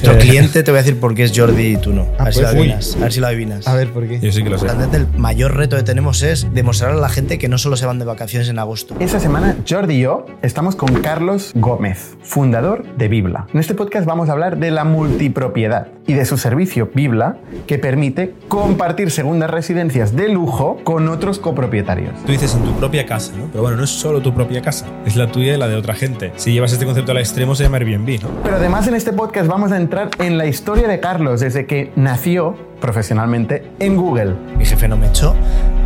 Nuestro Eh, cliente, te voy a decir por qué es Jordi y tú no. A ver, si, pues, lo adivinas, a ver si lo adivinas. A ver, ¿por qué? Yo sí que lo sé. El mayor reto que tenemos es demostrar a la gente que no solo se van de vacaciones en agosto. Esta semana Jordi y yo estamos con Carlos Gómez, fundador de Bibla. En este podcast vamos a hablar de la multipropiedad y de su servicio Bibla que permite compartir segundas residencias de lujo con otros copropietarios. Tú dices en tu propia casa, ¿no? Pero bueno, no es solo tu propia casa, es la tuya y la de otra gente. Si llevas este concepto al extremo, se llama Airbnb, ¿no? Pero además en este podcast vamos a entrar en la historia de Carlos desde que nació profesionalmente en Google. Mi jefe no me echó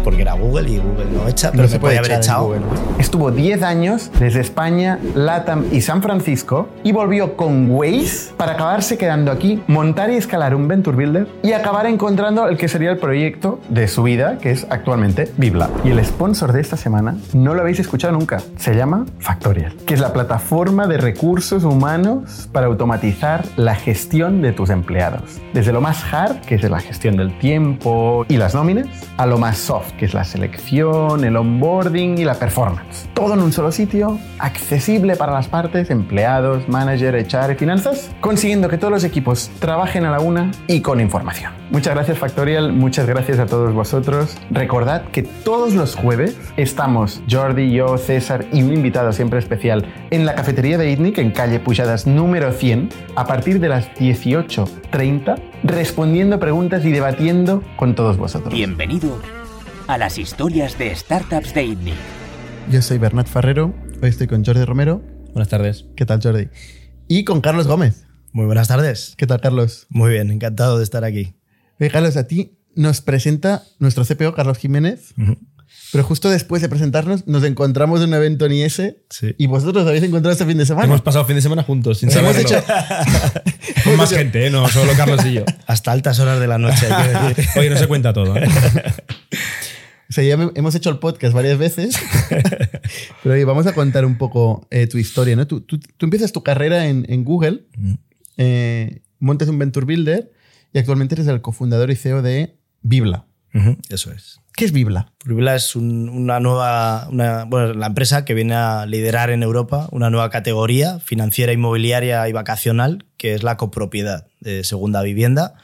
porque era Google y Google no echa, pero No se puede haber echado. Google. Estuvo 10 años desde España, LATAM y San Francisco y volvió con Waze para acabarse quedando aquí, montar y escalar un Venture Builder y acabar encontrando el que sería el proyecto de su vida, que es actualmente Bibla. Y el sponsor de esta semana no lo habéis escuchado nunca, se llama Factorial, que es la plataforma de recursos humanos para automatizar la gestión de tus empleados. Desde lo más hard, que es la gestión del tiempo y las nóminas, a lo más soft, que es la selección, el onboarding y la performance. Todo en un solo sitio, accesible para las partes, empleados, manager, HR y finanzas, consiguiendo que todos los equipos trabajen a la una y con información. Muchas gracias Factorial, muchas gracias a todos vosotros. Recordad que todos los jueves estamos Jordi, yo, César y un invitado siempre especial en la cafetería de ITNIC en calle Pujadas número 100 a partir de las 18.30 respondiendo preguntas y debatiendo con todos vosotros. Bienvenido a las historias de startups de ITNIC. Yo soy Bernat Ferrero, hoy estoy con Jordi Romero. Buenas tardes. ¿Qué tal, Jordi? Y con Carlos Gómez. Muy buenas tardes. ¿Qué tal, Carlos? Muy bien, encantado de estar aquí. Oye, Carlos, a ti nos presenta nuestro CPO, Carlos Jiménez, pero justo después de presentarnos nos encontramos en un evento en IS Sí. y vosotros os habéis encontrado este fin de semana. Hemos pasado fin de semana juntos, sin Hemos saberlo. hecho- Con más gente, ¿eh? No solo Carlos y yo. Hasta altas horas de la noche, hay que decir. Oye, no se cuenta todo, ¿eh? O sea, ya hemos hecho el podcast varias veces, pero oye, vamos a contar un poco eh, tu historia. ¿no? Tú, tú- tú empiezas tu carrera en, en Google, eh, montas un Venture Builder y actualmente eres el cofundador y CEO de Bibla. Ujú, Eso es. ¿Qué es Bibla? Privila es un- una nueva, una- bueno, la empresa que viene a liderar en Europa una nueva categoría financiera, inmobiliaria y vacacional, que es la copropiedad de segunda vivienda.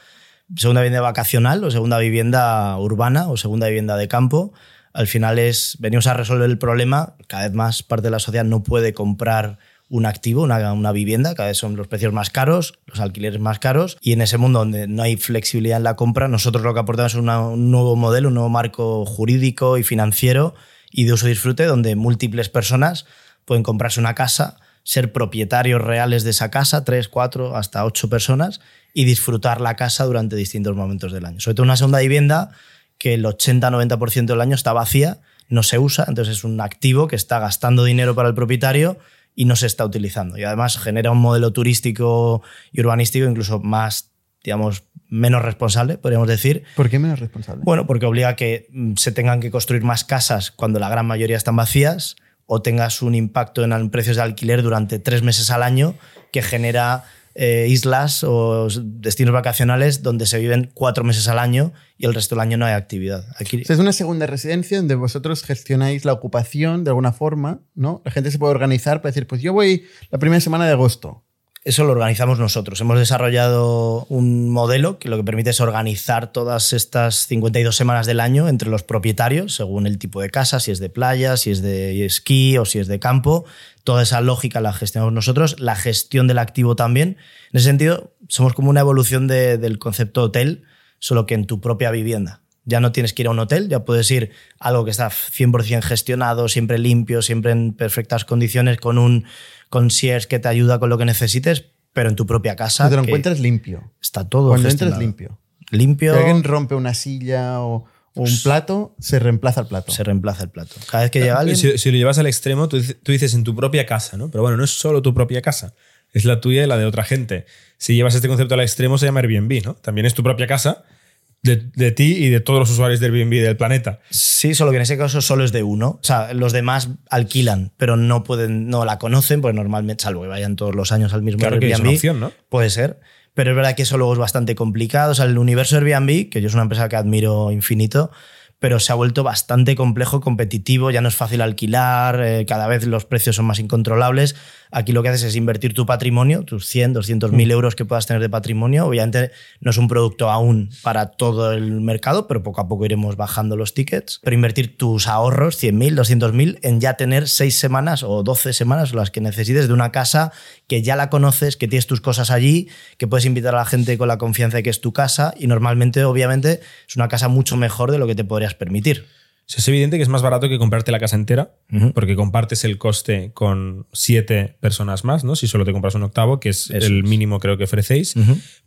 Segunda vivienda vacacional o segunda vivienda urbana o segunda vivienda de campo. Al final es, venimos a resolver el problema. Cada vez más parte de la sociedad no puede comprar un activo, una, una vivienda, cada vez son los precios más caros, los alquileres más caros, y en ese mundo donde no hay flexibilidad en la compra, nosotros lo que aportamos es una- un nuevo modelo, un nuevo marco jurídico y financiero y de uso y disfrute, donde múltiples personas pueden comprarse una casa, ser propietarios reales de esa casa, tres, cuatro, hasta ocho personas, y disfrutar la casa durante distintos momentos del año. Sobre todo una segunda vivienda que el 80-90% del año está vacía, no se usa, entonces es un activo que está gastando dinero para el propietario y no se está utilizando. Y además genera un modelo turístico y urbanístico incluso más, digamos, menos responsable, podríamos decir. ¿Por qué menos responsable? Bueno, porque obliga a que mm, se tengan que construir más casas cuando la gran mayoría están vacías o tengas un impacto en precios de alquiler durante tres meses al año que genera eh, islas o destinos vacacionales donde se viven cuatro meses al año y el resto del año no hay actividad. Aquí, es una segunda residencia donde vosotros gestionáis la ocupación de alguna forma, ¿no? La gente se puede organizar para decir, pues yo voy la primera semana de agosto. Eso lo organizamos nosotros. Hemos desarrollado un modelo que lo que permite es organizar todas estas 52 semanas del año entre los propietarios, según el tipo de casa, si es de playa, si es de esquí o si es de campo. Toda esa lógica la gestionamos nosotros, la gestión del activo también. En ese sentido, somos como una evolución de- del concepto hotel, solo que en tu propia vivienda. Ya no tienes que ir a un hotel, ya puedes ir a algo que está 100% gestionado, siempre limpio, siempre en perfectas condiciones, con un concierge que te ayuda con lo que necesites, pero en tu propia casa. Pero te lo encuentras limpio. Está todo Cuando gestionado. entras limpio. Limpio, alguien rompe una silla o un plato, se reemplaza el plato. se reemplaza el plato. Cada vez que llega alguien... Si, si lo llevas al extremo, tú, dices- tú dices en tu propia casa, ¿no? Pero bueno, no es solo tu propia casa, es la tuya y la de otra gente. Si llevas este concepto al extremo, se llama Airbnb, ¿no? También es tu propia casa de, de ti y de todos los usuarios de Airbnb del planeta. Sí, solo que en ese caso solo es de uno. O sea, los demás alquilan, pero no pueden, no la conocen, pues normalmente, salvo que vayan todos los años al mismo Claro que es Airbnb. una opción, ¿no? Puede ser. Pero es verdad que eso luego es bastante complicado. O sea, el universo Airbnb, que yo es una empresa que admiro infinito, pero se ha vuelto bastante complejo, competitivo, ya no es fácil alquilar, eh, cada vez los precios son más incontrolables. Aquí lo que haces es invertir tu patrimonio, tus 100, 200 mil euros que puedas tener de patrimonio. Obviamente no es un producto aún para todo el mercado, pero poco a poco iremos bajando los tickets. Pero invertir tus ahorros, 100 mil, 200 mil, en ya tener 6 semanas o 12 semanas, las que necesites, de una casa que ya la conoces, que tienes tus cosas allí, que puedes invitar a la gente con la confianza de que es tu casa y normalmente, obviamente, es una casa mucho mejor de lo que te podrías permitir. Es evidente que es más barato que comprarte la casa entera, porque compartes el coste con siete personas más, ¿no? Si solo te compras un octavo, que es Eso el es. mínimo creo que ofrecéis,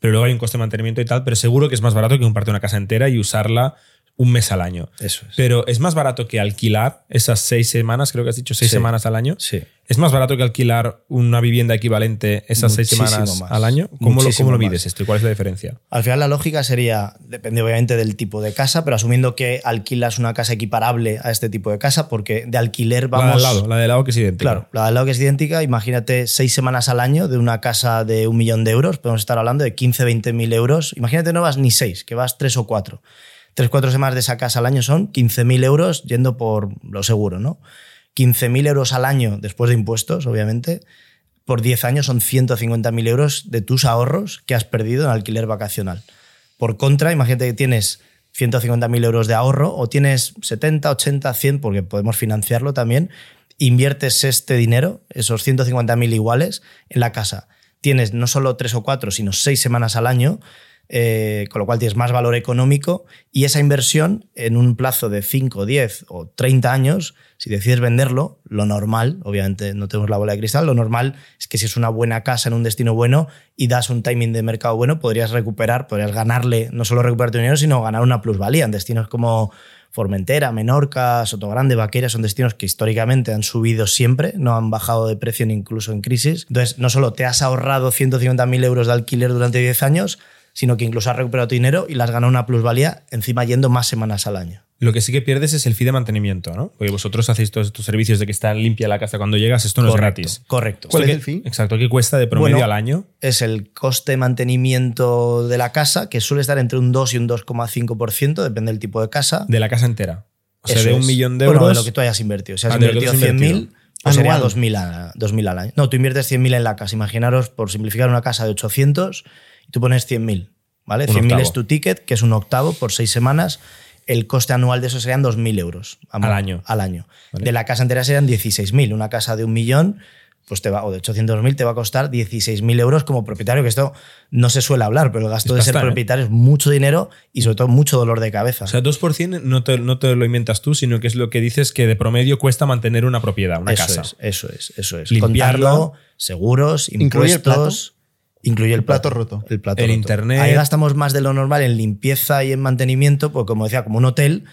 pero luego hay un coste de mantenimiento y tal, pero seguro que es más barato que comprarte una casa entera y usarla un mes al año. Eso es. Pero es más barato que alquilar esas seis semanas, creo que has dicho seis Sí. semanas al año. Sí. ¿Es más barato que alquilar una vivienda equivalente esas seis semanas más. al año? ¿Cómo lo, cómo lo mides esto y cuál es la diferencia? Al final la lógica sería, depende obviamente del tipo de casa, pero asumiendo que alquilas una casa equiparable a este tipo de casa, porque de alquiler la vamos... al lado, la de al lado que es idéntica. Claro, la de al lado que es idéntica, imagínate seis semanas al año de una casa de un millón de euros, podemos estar hablando de 15, 20 mil euros. Imagínate no vas ni seis, que vas tres o cuatro. Tres, cuatro semanas de esa casa al año son 15 mil euros yendo por lo seguro, ¿no? 15 mil euros al año después de impuestos, obviamente. Por 10 años son 150 mil euros de tus ahorros que has perdido en alquiler vacacional. Por contra, imagínate que tienes 150.000 euros de ahorro o tienes 70, 80, 100, porque podemos financiarlo también, inviertes este dinero, esos 150.000 iguales, en la casa. Tienes no solo tres o cuatro, sino seis semanas al año, eh, con lo cual tienes más valor económico y esa inversión en un plazo de 5, 10 o 30 años, si decides venderlo, lo normal, obviamente no tenemos la bola de cristal, lo normal es que si es una buena casa en un destino bueno y das un timing de mercado bueno, podrías recuperar, podrías ganarle, no solo recuperar dinero, sino ganar una plusvalía en destinos como Formentera, Menorca, Sotogrande, Vaquera, son destinos que históricamente han subido siempre, no han bajado de precio incluso en crisis. Entonces, no solo te has ahorrado 150.000 euros de alquiler durante 10 años, sino que incluso has recuperado tu dinero y le has ganado una plusvalía encima yendo más semanas al año. Lo que sí que pierdes es el fee de mantenimiento, ¿no? Porque vosotros hacéis todos estos servicios de que está limpia la casa cuando llegas, esto no correcto, es gratis. Correcto. ¿Cuál ¿Esto es el fee? Exacto, ¿qué cuesta de promedio Bueno, al año? Es el coste de mantenimiento de la casa, que suele estar entre un 2 y un 2,5%, depende del tipo de casa. De la casa entera. O sea, de un es. millón de Bueno, euros. de lo que tú hayas invertido. Si has Ah, invertido tú has 100.000, invertido. pues sería Anual. 2.000, a- 2.000 al año. No, tú inviertes 100.000 en la casa. Imaginaros, por simplificar, una casa de 800 y tú pones 100.000. ¿vale? Un 100.000 octavo. es tu ticket, que es un octavo por seis semanas. El coste anual de eso serían 2.000 euros. Al año. Al año. Vale. De la casa entera serían 16.000. Una casa de un millón pues te va, o de 800.000 te va a costar 16.000 euros como propietario, que esto no se suele hablar, pero el gasto Es de ser ¿eh? propietario es mucho dinero y sobre todo mucho dolor de cabeza. O sea, 2% no te, no te lo inventas tú, sino que es lo que dices que de promedio cuesta mantener una propiedad, una eso casa. es, eso es, eso es. Limpiarla. Contarlo, seguros, Incluye el impuestos. Incluye el, El plato roto. El plato El roto. internet. Ahí gastamos más de lo normal en limpieza y en mantenimiento, porque como decía, como un hotel,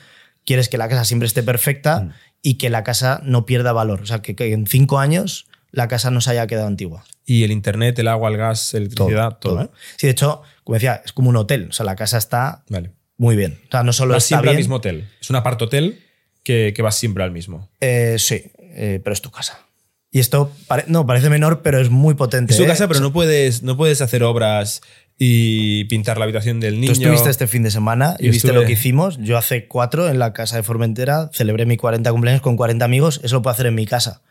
quieres que la casa siempre esté perfecta Mm. y que la casa no pierda valor. O sea, que, que en cinco años la casa no se haya quedado antigua. Y el internet, el agua, el gas, electricidad, todo. ¿eh? Sí, de hecho, como decía, es como un hotel. O sea, la casa está Vale. muy bien. O sea, no solo Vas está siempre al bien, mismo hotel. Es un apart hotel que, que vas siempre al mismo. eh, sí, eh, pero es tu casa. Y esto pare- no, parece menor, pero es muy potente. Es tu ¿eh? casa, pero O sea, no puedes, no puedes hacer obras y pintar la habitación del niño. Tú estuviste este fin de semana y viste estuve- lo que hicimos. Yo hace cuatro en la casa de Formentera celebré mi 40 cumpleaños con 40 amigos. Eso lo puedo hacer en mi casa.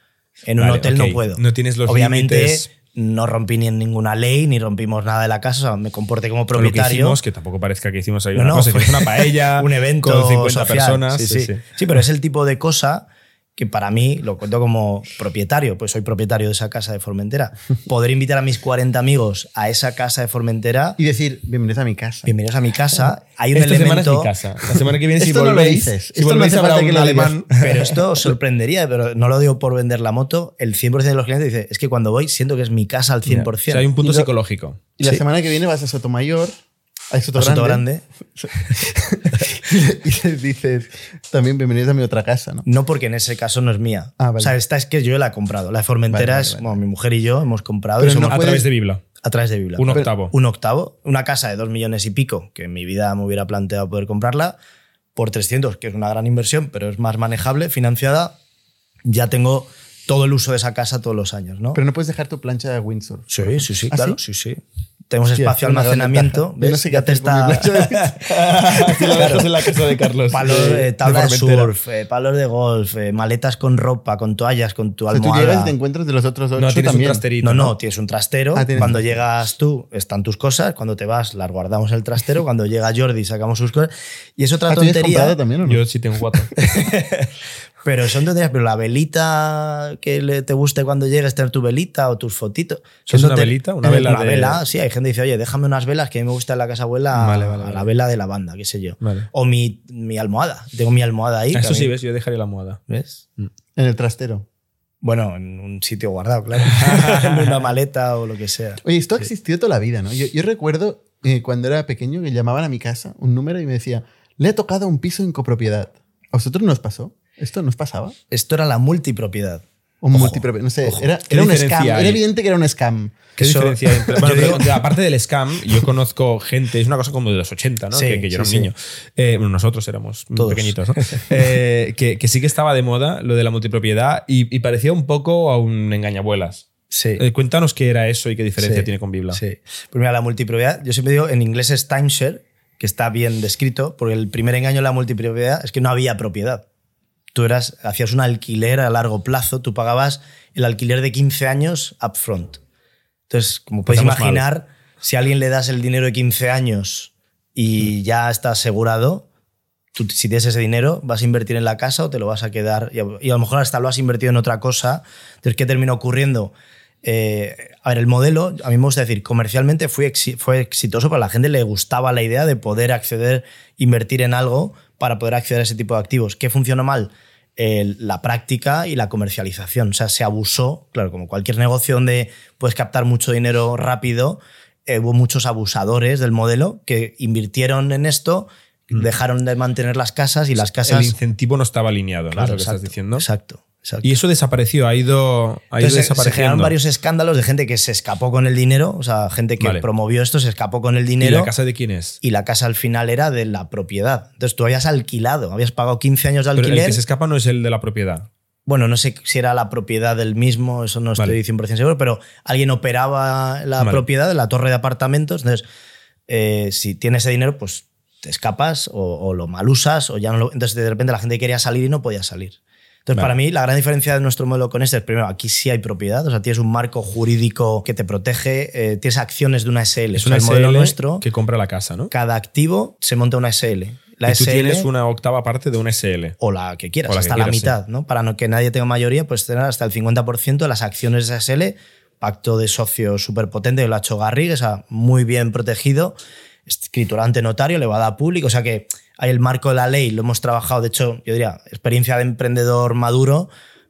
En un Vale, hotel ok. no puedo. No tienes los Obviamente no rompí ni en ninguna ley, ni rompimos nada de la casa. O sea, me comporté como Con lo que propietario. hicimos, que tampoco parezca que hicimos ahí No, una no, cosa, fue una paella, un evento con 50 social. personas. Sí sí. Sí, pero es el tipo de cosa que para mí, lo cuento como propietario, pues soy propietario de esa casa de Formentera. Poder invitar a mis 40 amigos a esa casa de Formentera, Y decir, bienvenidos a mi casa. bienvenidos a mi casa, hay un Esta semana es elemento... mi casa. La semana que viene, si Esto no lo volvéis, dices. si Esto no volvéis hace habrá un alemán. Pero esto os sorprendería, pero no lo digo por vender la moto. El 100% de los clientes dice, es que cuando voy siento que es mi casa al 100%. O sea, hay un punto Y lo- psicológico. Y la Sí. semana que viene vas a Sotomayor, a Soto Grande, grande. y les dices, también bienvenidos a mi otra casa, ¿no? No porque en ese caso no es mía. Ah, vale. O sea, esta es que yo la he comprado. La de Formentera Vale, vale, es, vale. bueno, mi mujer y yo hemos comprado Pero y no somos a puedes- través de Bibla. a través de Biblia. Un Pero- octavo. Un octavo. Una casa de dos millones y pico, que en mi vida me hubiera planteado poder comprarla, por 300, que es una gran inversión, pero es más manejable, financiada. Ya tengo todo el uso de esa casa todos los años, ¿no? Pero no puedes dejar tu plancha de Windsor. Sí, sí, sí, ¿Ah, claro, sí? sí, sí. Tenemos Hostia, espacio gran almacenamiento. Yo no sé qué Ya te está. de Aquí lo dejas en la casa de Carlos. Palos, de- eh, tabla de, de surf, eh, palos de golf, eh, maletas con ropa, con toallas, con tu O sea, tú almohada. llegas y te encuentras de los otros ocho No, tienes un también. trasterito. No, no, tienes un trastero. Ah, tienes cuando un llegas tú, están tus cosas. Cuando te vas, las guardamos en el trastero. Cuando llega Jordi, sacamos sus cosas. Y es otra Ah, ¿tú tontería. comprado también o no? Yo sí tengo cuatro. Pero son tonterías. Pero la velita que le- te guste cuando llegues, tener tu velita o tus fotitos. ¿Qué es una velita? ¿Una vela Una de- vela, sí. Hay gente que dice, oye, déjame unas velas que a mí me gusta en la casa abuela Vale, vale, a la vela de lavanda, qué sé yo. Vale. O mi, mi almohada. Tengo mi almohada ahí. Eso mí- sí, ves, yo dejaría la almohada. ¿Ves? En el trastero. Bueno, en un sitio guardado, claro. en una maleta o lo que sea. Oye, esto ha existido toda la vida, ¿no? Yo, yo recuerdo eh, cuando era pequeño que llamaban a mi casa un número y me decía, le he tocado un piso en copropiedad. ¿A vosotros nos pasó? ¿Esto nos pasaba? Esto era la multipropiedad. Un multipropiedad. No sé, era, ¿Qué era un scam. hay? Era evidente que era un scam. ¿Qué Eso- diferencia hay entre.? Bueno, digo- aparte del scam, yo conozco gente, es una cosa como de los 80, ¿no? Sí, que, que yo era sí, un sí. niño. Eh, bueno, nosotros éramos muy Todos. pequeñitos, ¿no? Eh, que, que sí que estaba de moda lo de la multipropiedad y, y parecía un poco a un engañabuelas. Sí. Eh, cuéntanos qué era eso y qué diferencia Sí, tiene con Bibla. Sí. Pues mira, la multipropiedad, yo siempre digo, en inglés es timeshare, que está bien descrito, porque el primer engaño de la multipropiedad es que no había propiedad. Tú eras, hacías un alquiler a largo plazo, tú pagabas el alquiler de 15 años upfront. Entonces, como puedes mal. imaginar, si a alguien le das el dinero de 15 años y ya está asegurado, tú, si tienes ese dinero, vas a invertir en la casa o te lo vas a quedar. Y a, y a lo mejor hasta lo has invertido en otra cosa. Entonces, ¿qué terminó ocurriendo? Eh, a ver, el modelo, a mí me gusta decir, comercialmente fue, exi- fue exitoso, pero a la gente le gustaba la idea de poder acceder, invertir en algo para poder acceder a ese tipo de activos. ¿Qué funcionó mal? El- la práctica y la comercialización. O sea, se abusó, claro, como cualquier negocio donde puedes captar mucho dinero rápido, eh, hubo muchos abusadores del modelo que invirtieron en esto, dejaron de mantener las casas y las casas... El incentivo no estaba alineado, ¿no? Claro, es lo que exacto, estás diciendo. Exacto, exacto. Y eso desapareció, ha ido, ha ido Entonces, se- desapareciendo. generaron varios escándalos de gente que se escapó con el dinero, o sea, gente que Vale. promovió esto, se escapó con el ¿Y dinero. la casa de quién es? y la casa al final era de la propiedad. Entonces tú habías alquilado, habías pagado 15 años de Pero el alquiler. que se escapa no es el de la propiedad. Bueno, no sé si era la propiedad del mismo, eso no Vale. estoy 100% seguro, pero alguien operaba la Vale. propiedad de la torre de apartamentos. Entonces, eh, si tienes ese dinero, pues te escapas o, o lo malusas o ya no lo- Entonces, de repente la gente quería salir y no podía salir. Entonces, Vale. para mí, la gran diferencia de nuestro modelo con este es, primero, aquí sí hay propiedad, o sea, tienes un marco jurídico que te protege, eh, tienes acciones de una SL. Es O sea, una el modelo nuestro, que compra la casa, ¿no? cada activo se monta una SL. La y tú SL tienes una octava parte de un SL. o la que quieras, que hasta quieras, la sí. mitad, ¿no? Para no que nadie tenga mayoría, pues tener hasta el 50% de las acciones de SL, pacto de socios súper potente, lo ha hecho Garrigue, o sea, muy bien protegido, escritura ante notario, elevada a público, o sea que el marco de la ley, lo hemos trabajado, de hecho, yo diría, experiencia de emprendedor maduro,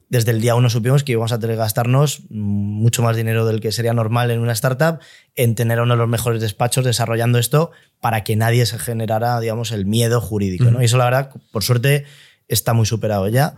desde el día uno supimos que íbamos a tener que gastarnos mucho más dinero del que sería normal en una startup en tener uno de los mejores despachos desarrollando esto para que nadie se generara, digamos, el miedo jurídico. ¿no? Y eso, la verdad, por suerte, está muy superado ya.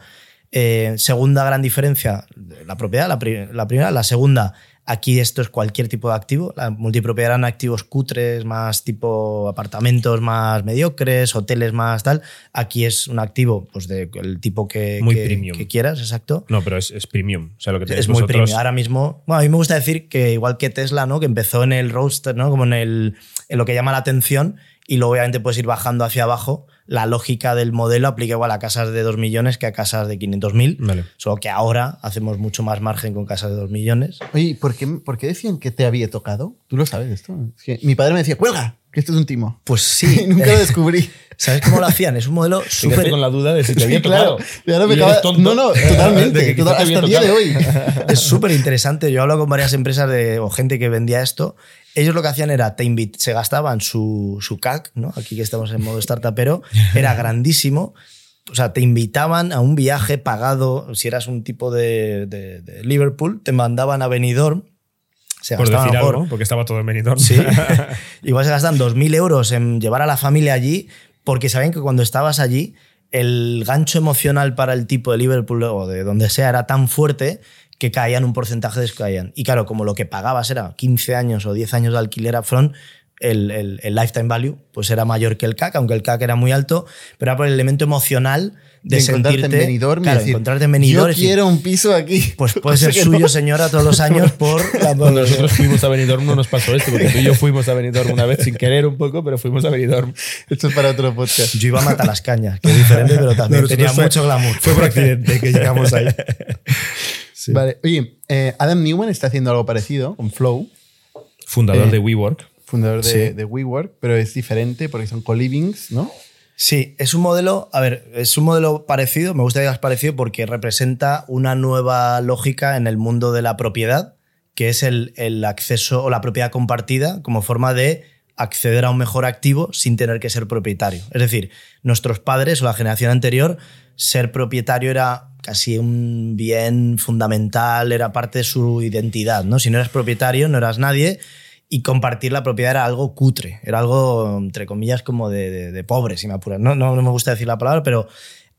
Eh, segunda gran diferencia, la propiedad, la, pri- la primera. La segunda, aquí esto es cualquier tipo de activo. La multipropiedad eran activos cutres, más tipo apartamentos más mediocres, hoteles más tal. Aquí es un activo pues del tipo que, Muy que- premium. que quieras, exacto. No, pero es, es premium. O sea, lo que Es muy vosotros- premium. Ahora mismo, bueno, a mí me gusta decir que igual que Tesla, ¿no? Que empezó en el roadster, ¿no? Como en, el, en lo que llama la atención y luego obviamente puedes ir bajando hacia abajo. La lógica del modelo aplica igual a casas de 2 millones que a casas de 500.000. Vale. Solo que ahora hacemos mucho más margen con casas de 2 millones. Oye, ¿por qué, por qué decían que te había tocado? ¿Tú lo sabes esto? Es que mi padre me decía, cuelga, que esto es un timo. Pues sí. Y nunca lo descubrí. ¿Sabes cómo lo hacían? Es un modelo súper... con la duda de si te había Sí, claro. tocado. Me acaba- tonto. No, no, totalmente. Que quizá total- hasta el día de hoy. Es súper interesante. Yo he hablado con varias empresas de, o gente que vendía esto. Ellos lo que hacían era, te invit se gastaban su, su CAC, ¿no? aquí que estamos en modo startupero, era grandísimo. O sea, te invitaban a un viaje pagado, si eras un tipo de, de- de Liverpool, te mandaban a Benidorm. Se Por gastaban decir porque estaba todo en Benidorm. Sí. Igual se gastan 2.000 euros en llevar a la familia allí porque sabían que cuando estabas allí el gancho emocional para el tipo de Liverpool o de donde sea era tan fuerte que caían un porcentaje de caían. Y claro, como lo que pagabas era 15 años o 10 años de alquiler upfront, el, el- el lifetime value pues era mayor que el CAC, aunque el CAC era muy alto, pero era por el elemento emocional de, De encontrarte sentirte... en Benidorm claro, decir, encontrarte en Benidorm Yo quiero un piso aquí. Pues puede ser suyo, no- señora, todos los años por la Cuando nosotros fuimos a Benidorm no nos pasó esto, porque tú y yo fuimos a Benidorm una vez sin querer un poco, pero fuimos a Benidorm. Esto es para otro podcast. Yo iba a matar las cañas, que es diferente, pero también No, tenía fue- mucho glamour. Fue por accidente que llegamos ahí. Sí. Vale, oye, eh, Adam Newman está haciendo algo parecido con Flow, Fundador Eh, de WeWork. fundador de, Sí. de WeWork, pero es diferente porque son co-livings, ¿no? Sí, es un modelo, a ver, es un modelo parecido, me gusta que digas parecido porque representa una nueva lógica en el mundo de la propiedad, que es el, el acceso o la propiedad compartida como forma de acceder a un mejor activo sin tener que ser propietario. Es decir, nuestros padres o la generación anterior, ser propietario era casi un bien fundamental, era parte de su identidad, ¿no? Si no eras propietario, no eras nadie y compartir la propiedad era algo cutre, era algo, entre comillas, como de, de, de pobre, si me apuras. No, no, no me gusta decir la palabra, pero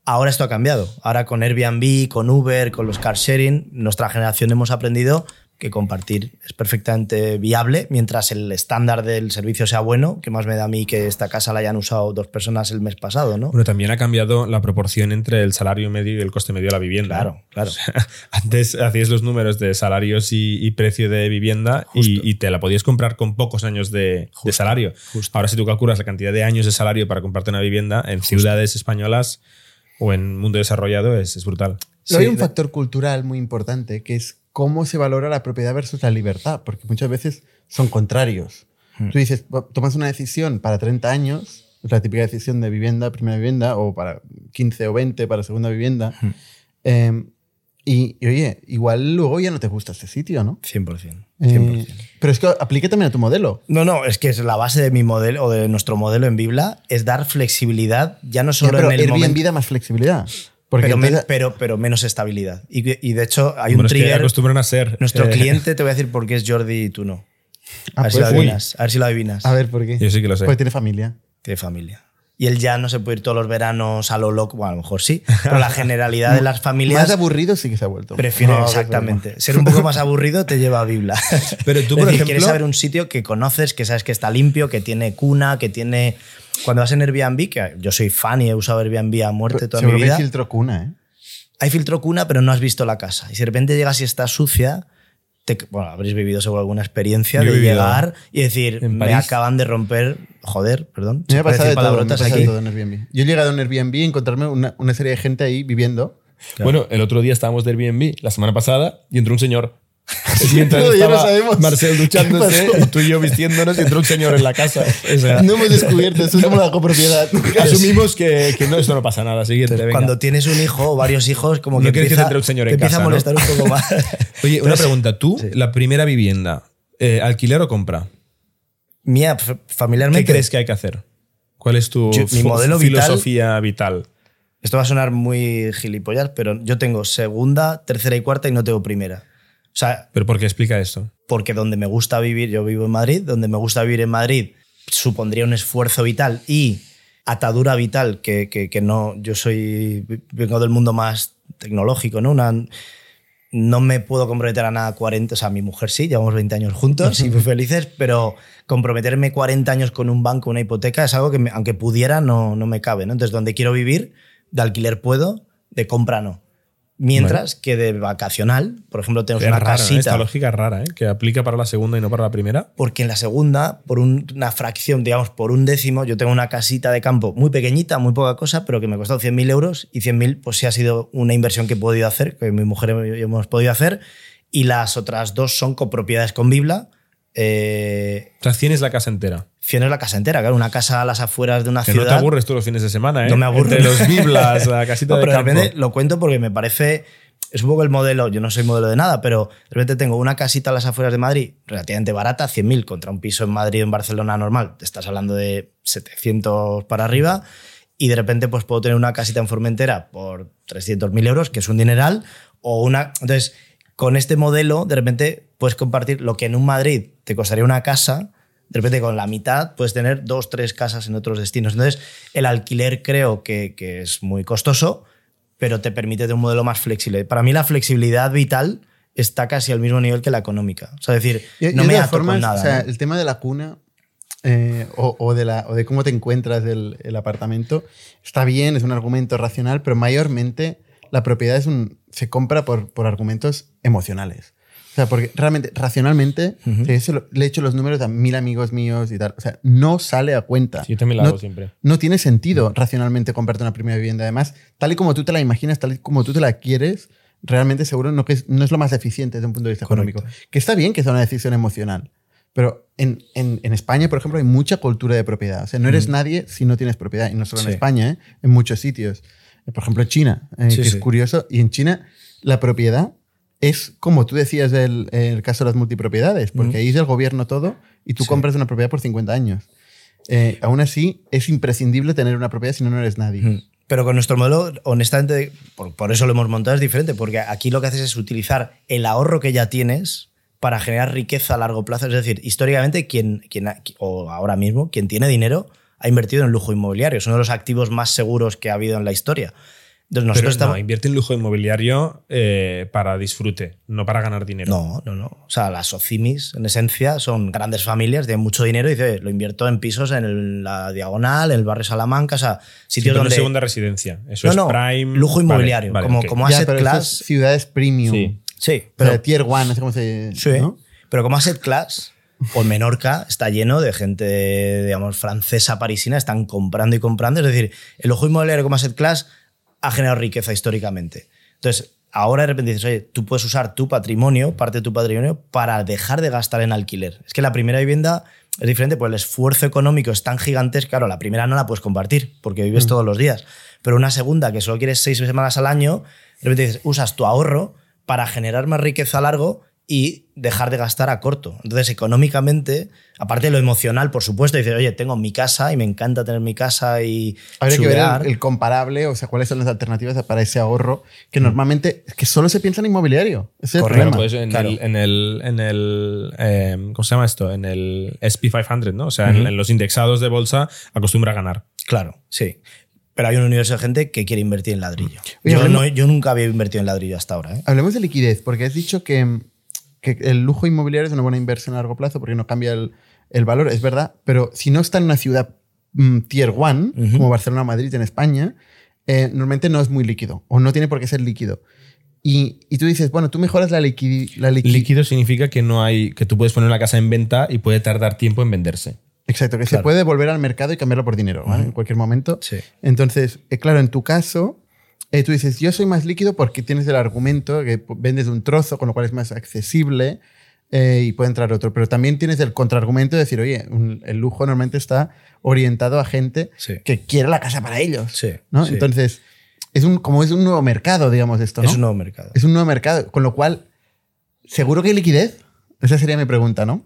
ahora esto ha cambiado. Ahora con Airbnb, con Uber, con los car sharing, nuestra generación hemos aprendido que compartir es perfectamente viable mientras el estándar del servicio sea bueno, que más me da a mí que esta casa la hayan usado dos personas el mes pasado, ¿no? Bueno, también ha cambiado la proporción entre el salario medio y el coste medio de la vivienda. Claro, ¿no? claro. O sea, antes hacías los números de salarios y, y precio de vivienda y, y te la podías comprar con pocos años de, de salario. Ahora, si tú calculas la cantidad de años de salario para comprarte una vivienda en ciudades españolas o en mundo desarrollado, es, es brutal. Pero hay Sí, un de- factor cultural muy importante que es cómo se valora la propiedad versus la libertad, porque muchas veces son contrarios. Hmm. Tú dices, "Bu- tomas una decisión para 30 años, es la típica decisión de vivienda, primera vivienda, o para 15 o 20 para segunda vivienda. Hmm. Eh, y, y, oye, igual luego ya no te gusta este sitio, ¿no? 100%. Eh, 100%. pero es que aplique también a tu modelo. No, no, es que es la base de mi modelo o de nuestro modelo en Bibla es dar flexibilidad ya no Ya, solo pero en el Airbnb momento, da más flexibilidad. Porque pero, men- entonces- pero, pero menos estabilidad. Y, y de hecho hay Bueno, un es que trigger. acostumbran a ser. Nuestro eh, cliente te voy a decir por qué es Jordi y tú no. Ah, A ver, si pues, lo uy. adivinas, a ver si lo adivinas. a ver, ¿por qué? Yo sí que lo sé. Porque tiene familia. Tiene familia. Y él ya no se puede ir todos los veranos a lo loco. Bueno, a lo mejor sí. Pero la generalidad de las familias Más aburrido sí que se ha vuelto. prefiere No, exactamente. Ser un poco más aburrido te lleva a Bibla. Pero tú, por decir, ejemplo- quieres saber un sitio que conoces, que sabes que está limpio, que tiene cuna, que tiene. Cuando vas en Airbnb, que yo soy fan y he usado Airbnb a muerte toda mi vida. hay filtro cuna, ¿eh? hay filtro cuna, pero no has visto la casa. Y si de repente llegas y está sucia, te- bueno, habréis vivido seguro alguna experiencia Yo de llegar y decir, me acaban de romper, joder, perdón. Me ha pasado de todo, me aquí. todo en Airbnb. Yo he llegado a un Airbnb y encontrarme una, una serie de gente ahí viviendo. Bueno, el otro día estábamos de Airbnb, la semana pasada, y entró un señor. Mientras No, ya lo estaba sabemos. Marcel duchándose tú y yo vistiéndonos, y entró un señor en la casa. O sea, No hemos descubierto, eso somos la copropiedad. asumimos que, que no, esto no pasa nada. Siguiente, venga. Cuando tienes un hijo o varios hijos, como No que que empieza, te entre un señor te en empieza casa, a ¿no? molestar un poco más. Oye, una pregunta. ¿Tú, sí. la primera vivienda, eh, alquiler o compra? Mía, f- ¿Qué familiarmente. crees que hay que hacer? ¿Cuál es tu Yo- mi fo- modelo vital- filosofía vital? Esto va a sonar muy gilipollas, pero yo tengo segunda, tercera y cuarta y no tengo primera. O sea, ¿Pero por qué explica esto? porque donde me gusta vivir, yo vivo en Madrid, donde me gusta vivir en Madrid supondría un esfuerzo vital y atadura vital que, que- que no, yo soy, vengo del mundo más tecnológico, ¿no? Una, no me puedo comprometer a nada 40, o sea, mi mujer sí, llevamos 20 años juntos y muy felices, pero comprometerme 40 años con un banco, una hipoteca, es algo que me- aunque pudiera no, no me cabe, ¿no? Entonces, donde quiero vivir, de alquiler puedo, de compra no. Mientras que de vacacional, por ejemplo, tenemos Es una rara, ¿eh? casita Esta lógica es rara, ¿eh? Que aplica para la segunda y no para la primera. porque en la segunda, por un- una fracción, digamos, por un décimo, yo tengo una casita de campo muy pequeñita, muy poca cosa, pero que me ha costado 100.000 euros y 100.000 pues sí ha sido una inversión que he podido hacer, que mi mujer y yo hemos podido hacer, y las otras dos son copropiedades con Bibla. Eh, O sea, tienes la casa entera. 100 es la casa entera, claro, una casa a las afueras de una Que no ciudad. te aburres tú los fines de semana, ¿eh? No me aburro. Entre los biblas, la casita No, de pero de campo. repente lo cuento porque me parece. Es un poco el modelo. Yo no soy modelo de nada, pero de repente tengo una casita a las afueras de Madrid relativamente barata, 100.000 contra un piso en Madrid o en Barcelona normal. Te estás hablando de 700 para arriba. Y de repente pues puedo tener una casita en Formentera por 300.000 euros, que es un dineral. O una. Entonces, con este modelo, de repente puedes compartir lo que en un Madrid te costaría una casa. De repente, con la mitad puedes tener dos, tres casas en otros destinos. Entonces, el alquiler creo que, que es muy costoso, pero te permite de un modelo más flexible. Para mí, la flexibilidad vital está casi al mismo nivel que la económica. O sea, es decir, Yo- no yo me todas ato formas, con nada. O sea, ¿no? el tema de la cuna, eh, o, o de la, o de cómo te encuentras el, el apartamento, está bien, es un argumento racional, pero mayormente la propiedad es un, se compra por, por argumentos emocionales. O sea, porque realmente, racionalmente, eso lo- le he hecho los números a mil amigos míos y tal. O sea, no sale a cuenta. Sí, yo también no, hago siempre. no tiene sentido racionalmente comprarte una primera vivienda. Además, tal y como tú te la imaginas, tal y como tú te la quieres, realmente seguro no, que es, no es lo más eficiente desde un punto de vista Correcto. económico. Que está bien que sea una decisión emocional. Pero en, en- en España, por ejemplo, hay mucha cultura de propiedad. O sea, no eres nadie si no tienes propiedad. Y no solo Sí. en España, ¿eh? en muchos sitios. Eh, Por ejemplo, China, eh, Sí, que sí. es curioso. Y en China, la propiedad es como tú decías del el caso de las multipropiedades, porque ahí es del gobierno todo y tú Sí. compras una propiedad por 50 años. Eh, aún así, es imprescindible tener una propiedad si no, no eres nadie. Pero con nuestro modelo, honestamente, por, por eso lo hemos montado, es diferente, porque aquí lo que haces es utilizar el ahorro que ya tienes para generar riqueza a largo plazo. Es decir, históricamente, quien, quien o ahora mismo, quien tiene dinero ha invertido en lujo inmobiliario. Es uno de los activos más seguros que ha habido en la historia. Entonces, nosotros Pero estamos. no, invierte en lujo inmobiliario eh, para disfrute, no para ganar dinero. No, no, no. O sea, las OCIMIS, en esencia, son grandes familias, tienen mucho dinero y dice, "Oye, lo invierto en pisos en el- la Diagonal, en el barrio Salamanca, o sea, Sí, sitios no donde... segunda residencia. Eso no, es no, prime. lujo Vale, inmobiliario, vale, como, ok. como Ya, asset pero eso class. es ciudades premium. Sí. Sí, Pero pero, tier one, no sé cómo se sí, ¿no? pero como asset class, o en Menorca está lleno de gente, digamos, francesa, parisina, están comprando y comprando. Es decir, el lujo inmobiliario como asset class ha generado riqueza históricamente. Entonces, ahora de repente dices, oye, tú puedes usar tu patrimonio, parte de tu patrimonio, para dejar de gastar en alquiler. Es que la primera vivienda es diferente, pues el esfuerzo económico es tan gigantesco. Claro, la primera no la puedes compartir porque vives todos los días. Pero una segunda, que solo quieres seis semanas al año, de repente dices, usas tu ahorro para generar más riqueza a largo y dejar de gastar a corto. Entonces, económicamente, aparte de lo emocional, por supuesto, dices, oye, tengo mi casa y me encanta tener mi casa y Habría que ver el, el comparable, o sea, cuáles son las alternativas para ese ahorro, que normalmente es que solo se piensa en inmobiliario. Ese es el problema. Pues en, Claro. el, en el, en el eh, ¿cómo se llama esto? En el SP500, ¿no? O sea, en- los indexados de bolsa acostumbra a ganar. Claro, sí. Pero hay un universo de gente que quiere invertir en ladrillo. Oye, yo, hablemos- no- yo nunca había invertido en ladrillo hasta ahora. ¿eh? Hablemos de liquidez, porque has dicho que, que el lujo inmobiliario es una buena inversión a largo plazo porque no cambia el, el valor, es verdad, pero si no está en una ciudad mm, tier one, como Barcelona o Madrid en España, eh, normalmente no es muy líquido o no tiene por qué ser líquido. Y, y tú dices, bueno, tú mejoras la liquidez. La liqui- Líquido significa que no hay, que tú puedes poner la casa en venta y puede tardar tiempo en venderse. Exacto, que se puede volver al mercado y cambiarlo por dinero ¿vale? en cualquier momento. Sí. Entonces, eh, claro, en tu caso, eh, tú dices, yo soy más líquido porque tienes el argumento que vendes un trozo, con lo cual es más accesible eh, y puede entrar otro. Pero también tienes el contraargumento de decir, oye, un- el lujo normalmente está orientado a gente Sí. que quiere la casa para ellos. Sí, ¿no? sí. Entonces, es un, como es un nuevo mercado, digamos, esto. ¿no? Es un nuevo mercado. Es un nuevo mercado, con lo cual, ¿seguro que hay liquidez? Esa sería mi pregunta, ¿no?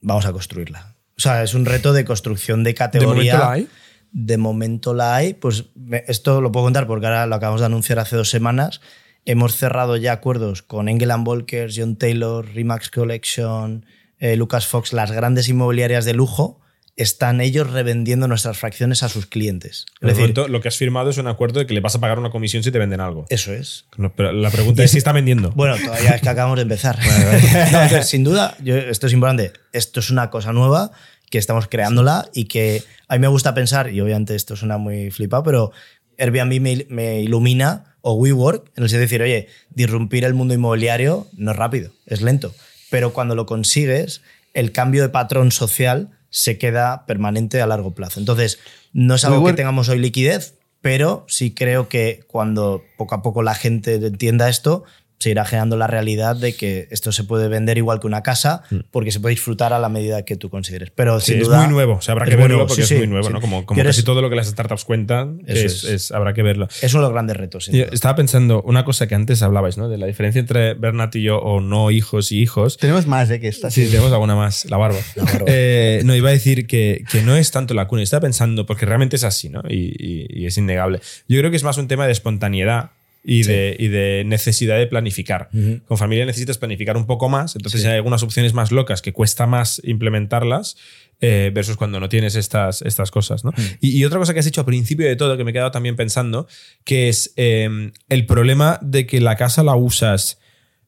Vamos a construirla. O sea, es un reto de construcción de ¿De categoría. momento la hay? De momento la hay. Pues me- esto lo puedo contar porque ahora lo acabamos de anunciar hace dos semanas. Hemos cerrado ya acuerdos con Engel Volkers, John Taylor, Remax Collection, eh, Lucas Fox, las grandes inmobiliarias de lujo. Están ellos revendiendo nuestras fracciones a sus clientes. Es decir, momento, lo que has firmado es un acuerdo de que le vas a pagar una comisión si te venden algo. eso es. Pero la pregunta es si está vendiendo. Bueno, todavía es que acabamos de empezar. No, entonces, sin duda, yo- esto es importante. Esto es una cosa nueva que estamos creándola y que a mí me gusta pensar, y obviamente esto suena muy flipado, pero Airbnb me, me ilumina o WeWork en el sentido de decir, oye, disrumpir el mundo inmobiliario no es rápido, es lento. Pero cuando lo consigues, el cambio de patrón social se queda permanente a largo plazo. Entonces, no es algo WeWork- que tengamos hoy liquidez, pero sí creo que cuando poco a poco la gente entienda esto, se irá generando la realidad de que esto se puede vender igual que una casa porque se puede disfrutar a la medida que tú consideres. Pero Mm. Sí, sin es duda, muy nuevo, o sea, habrá es que verlo nuevo, porque sí, es muy nuevo, sí. ¿no? Como, casi todo lo que las startups cuentan, Eso es- es. es- habrá que verlo. Es uno de los grandes retos. sin Yo duda. estaba pensando una cosa que antes hablabais, ¿no? De la diferencia entre Bernat y yo, o no hijos y hijos. Tenemos más de que esta. Sí, tenemos alguna más, la barba. barba. Eh, no, iba a decir que, que no es tanto la cuna, estaba pensando, porque realmente es así, ¿no? Y, y- y es innegable. Yo creo que es más un tema de espontaneidad y, de, y de necesidad de planificar. Con familia necesitas planificar un poco más, entonces hay algunas opciones más locas que cuesta más implementarlas. eh, versus cuando no tienes estas, estas cosas. ¿no? Y, y otra cosa que has dicho al principio de todo, que me he quedado también pensando, que es eh, el problema de que la casa la usas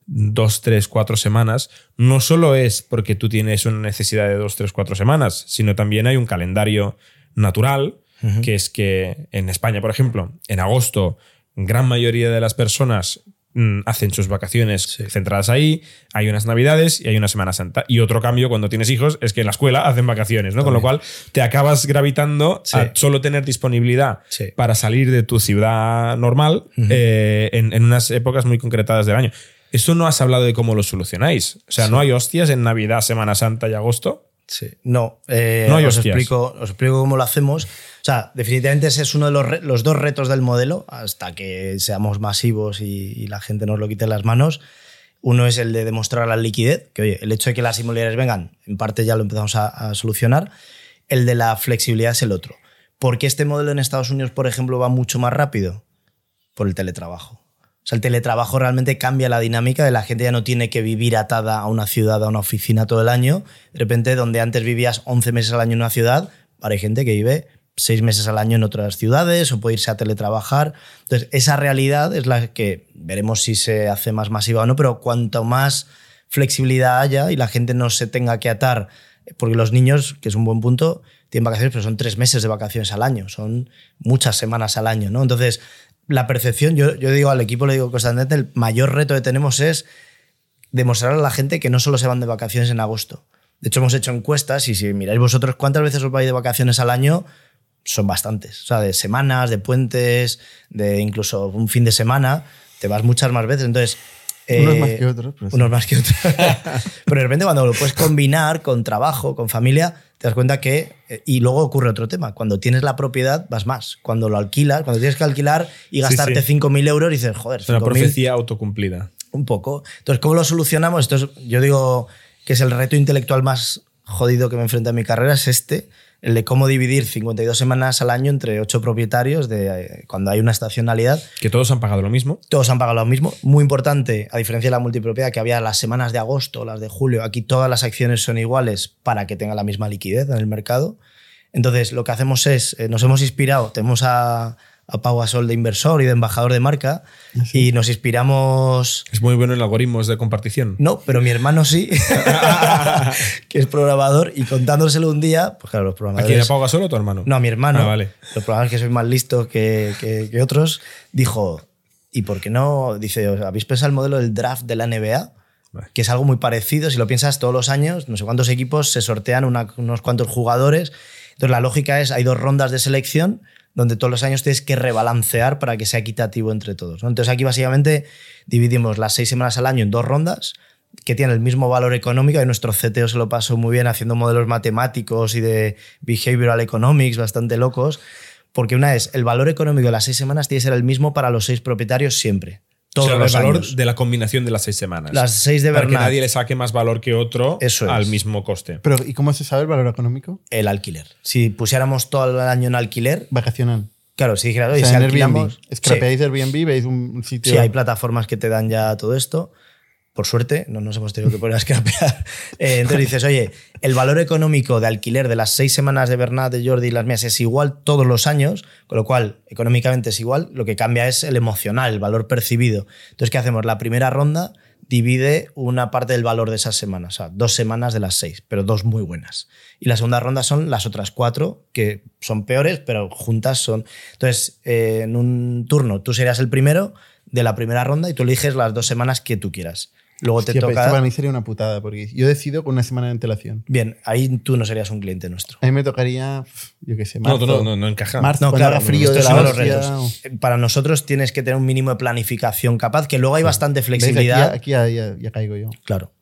dos, tres, cuatro semanas, no solo es porque tú tienes una necesidad de dos, tres, cuatro semanas, sino también hay un calendario natural, que es que en España, por ejemplo, en agosto, gran mayoría de las personas mm, hacen sus vacaciones centradas ahí, hay unas navidades y hay una Semana Santa. Y otro cambio cuando tienes hijos es que en la escuela hacen vacaciones, ¿no? Con lo cual te acabas gravitando Sí. a solo tener disponibilidad Sí. para salir de tu ciudad normal eh, en, en unas épocas muy concretadas del año. Esto no has hablado de cómo lo solucionáis. O sea, ¿no hay hostias en Navidad, Semana Santa y agosto? Sí. No, eh, No os, explico, os explico cómo lo hacemos. O sea, definitivamente ese es uno de los, re- los dos retos del modelo hasta que seamos masivos y, y la gente nos lo quite de las manos. Uno es el de demostrar la liquidez, que oye, el hecho de que las inmobiliarias vengan, en parte ya lo empezamos a, a solucionar. El de la flexibilidad es el otro. ¿Por qué este modelo en Estados Unidos, por ejemplo, va mucho más rápido? Por el teletrabajo. O sea, el teletrabajo realmente cambia la dinámica de la gente ya no tiene que vivir atada a una ciudad, a una oficina todo el año. De repente, donde antes vivías 11 meses al año en una ciudad, ahora hay gente que vive 6 meses al año en otras ciudades o puede irse a teletrabajar. Entonces, esa realidad es la que veremos si se hace más masiva o no, pero cuanto más flexibilidad haya y la gente no se tenga que atar, porque los niños, que es un buen punto, tienen vacaciones, pero son tres meses de vacaciones al año, son muchas semanas al año, ¿no? Entonces, la percepción, yo, yo digo al equipo, le digo constantemente, el mayor reto que tenemos es demostrar a la gente que no solo se van de vacaciones en agosto. De hecho, hemos hecho encuestas y si miráis vosotros cuántas veces os vais de vacaciones al año, son bastantes. O sea, de semanas, de puentes, de incluso un fin de semana, te vas muchas más veces. Entonces. Unos eh, más que otros, pero sí. Unos más que otros. pero de repente, cuando lo puedes combinar con trabajo, con familia, te das cuenta que. eh, Y luego ocurre otro tema. Cuando tienes la propiedad, vas más. Cuando lo alquilas, cuando tienes que alquilar y gastarte sí. 5.000 euros, dices, joder, Es una 5.000 profecía autocumplida. un poco. Entonces, ¿cómo lo solucionamos? Esto es- yo digo que es el reto intelectual más jodido que me enfrenta en mi carrera, es este, el de cómo dividir 52 semanas al año entre ocho propietarios de eh, cuando hay una estacionalidad. Que todos han pagado lo mismo. Todos han pagado lo mismo. Muy importante, a diferencia de la multipropiedad, que había las semanas de agosto, las de julio, aquí todas las acciones son iguales para que tenga la misma liquidez en el mercado. Entonces, lo que hacemos es, eh, nos hemos inspirado, tenemos a, a Pau Gasol de inversor y de embajador de marca, y nos inspiramos Es muy bueno en algoritmos de compartición. no, pero mi hermano sí, que es programador, y contándoselo un día, pues claro, los ¿A programadores... quién apaga solo o tu hermano? No, a mi hermano, Ah, vale. los programadores que soy más listo que, que- que otros, dijo, ¿y por qué no? Dice, ¿habéis pensado el modelo del draft de la NBA? Que es algo muy parecido, si lo piensas todos los años, no sé cuántos equipos se sortean una- unos cuantos jugadores. Entonces la lógica es, hay dos rondas de selección donde todos los años tienes que rebalancear para que sea equitativo entre todos. ¿no? Entonces aquí básicamente dividimos las seis semanas al año en dos rondas que tienen el mismo valor económico y nuestro CTO se lo pasó muy bien haciendo modelos matemáticos y de behavioral economics bastante locos, porque una es, el valor económico de las seis semanas tiene que ser el mismo para los seis propietarios siempre. O Todos sea, los el valor años. de la combinación de las seis semanas. Las seis de Para que nadie le saque más valor que otro Eso es. al mismo coste. Pero, ¿y cómo se sabe el valor económico? el alquiler. Si pusiéramos todo el año en alquiler, Vacacional. claro, si dijeras, O oye, sea, si alquilamos. Airbnb. Scrapeáis Airbnb, veis un sitio. sí, hay plataformas que te dan ya todo esto. Por suerte, no nos hemos tenido que poner a scrapear. Eh, entonces dices, oye, el valor económico de alquiler de las seis semanas de Bernat, de Jordi y las mías es igual todos los años, con lo cual económicamente es igual. Lo que cambia es el emocional, el valor percibido. Entonces, ¿qué hacemos? La primera ronda divide una parte del valor de esas semanas, o sea, dos semanas de las seis, pero dos muy buenas. Y la segunda ronda son las otras cuatro, que son peores, pero juntas son... Entonces, eh, en un turno tú serías el primero de la primera ronda y tú eliges las dos semanas que tú quieras. Luego te Hostia, esto toca... para mí sería una putada, porque yo decido con una semana de antelación. Bien, ahí tú no serías un cliente nuestro. A mí me tocaría, yo qué sé, No, marzo. no, no, no encaja. Marzo, No, claro, frío de la los retos. Para nosotros tienes que tener un mínimo de planificación capaz, que luego hay bastante ¿Veis? Aquí, flexibilidad. aquí ya, ya- ya caigo yo. Claro.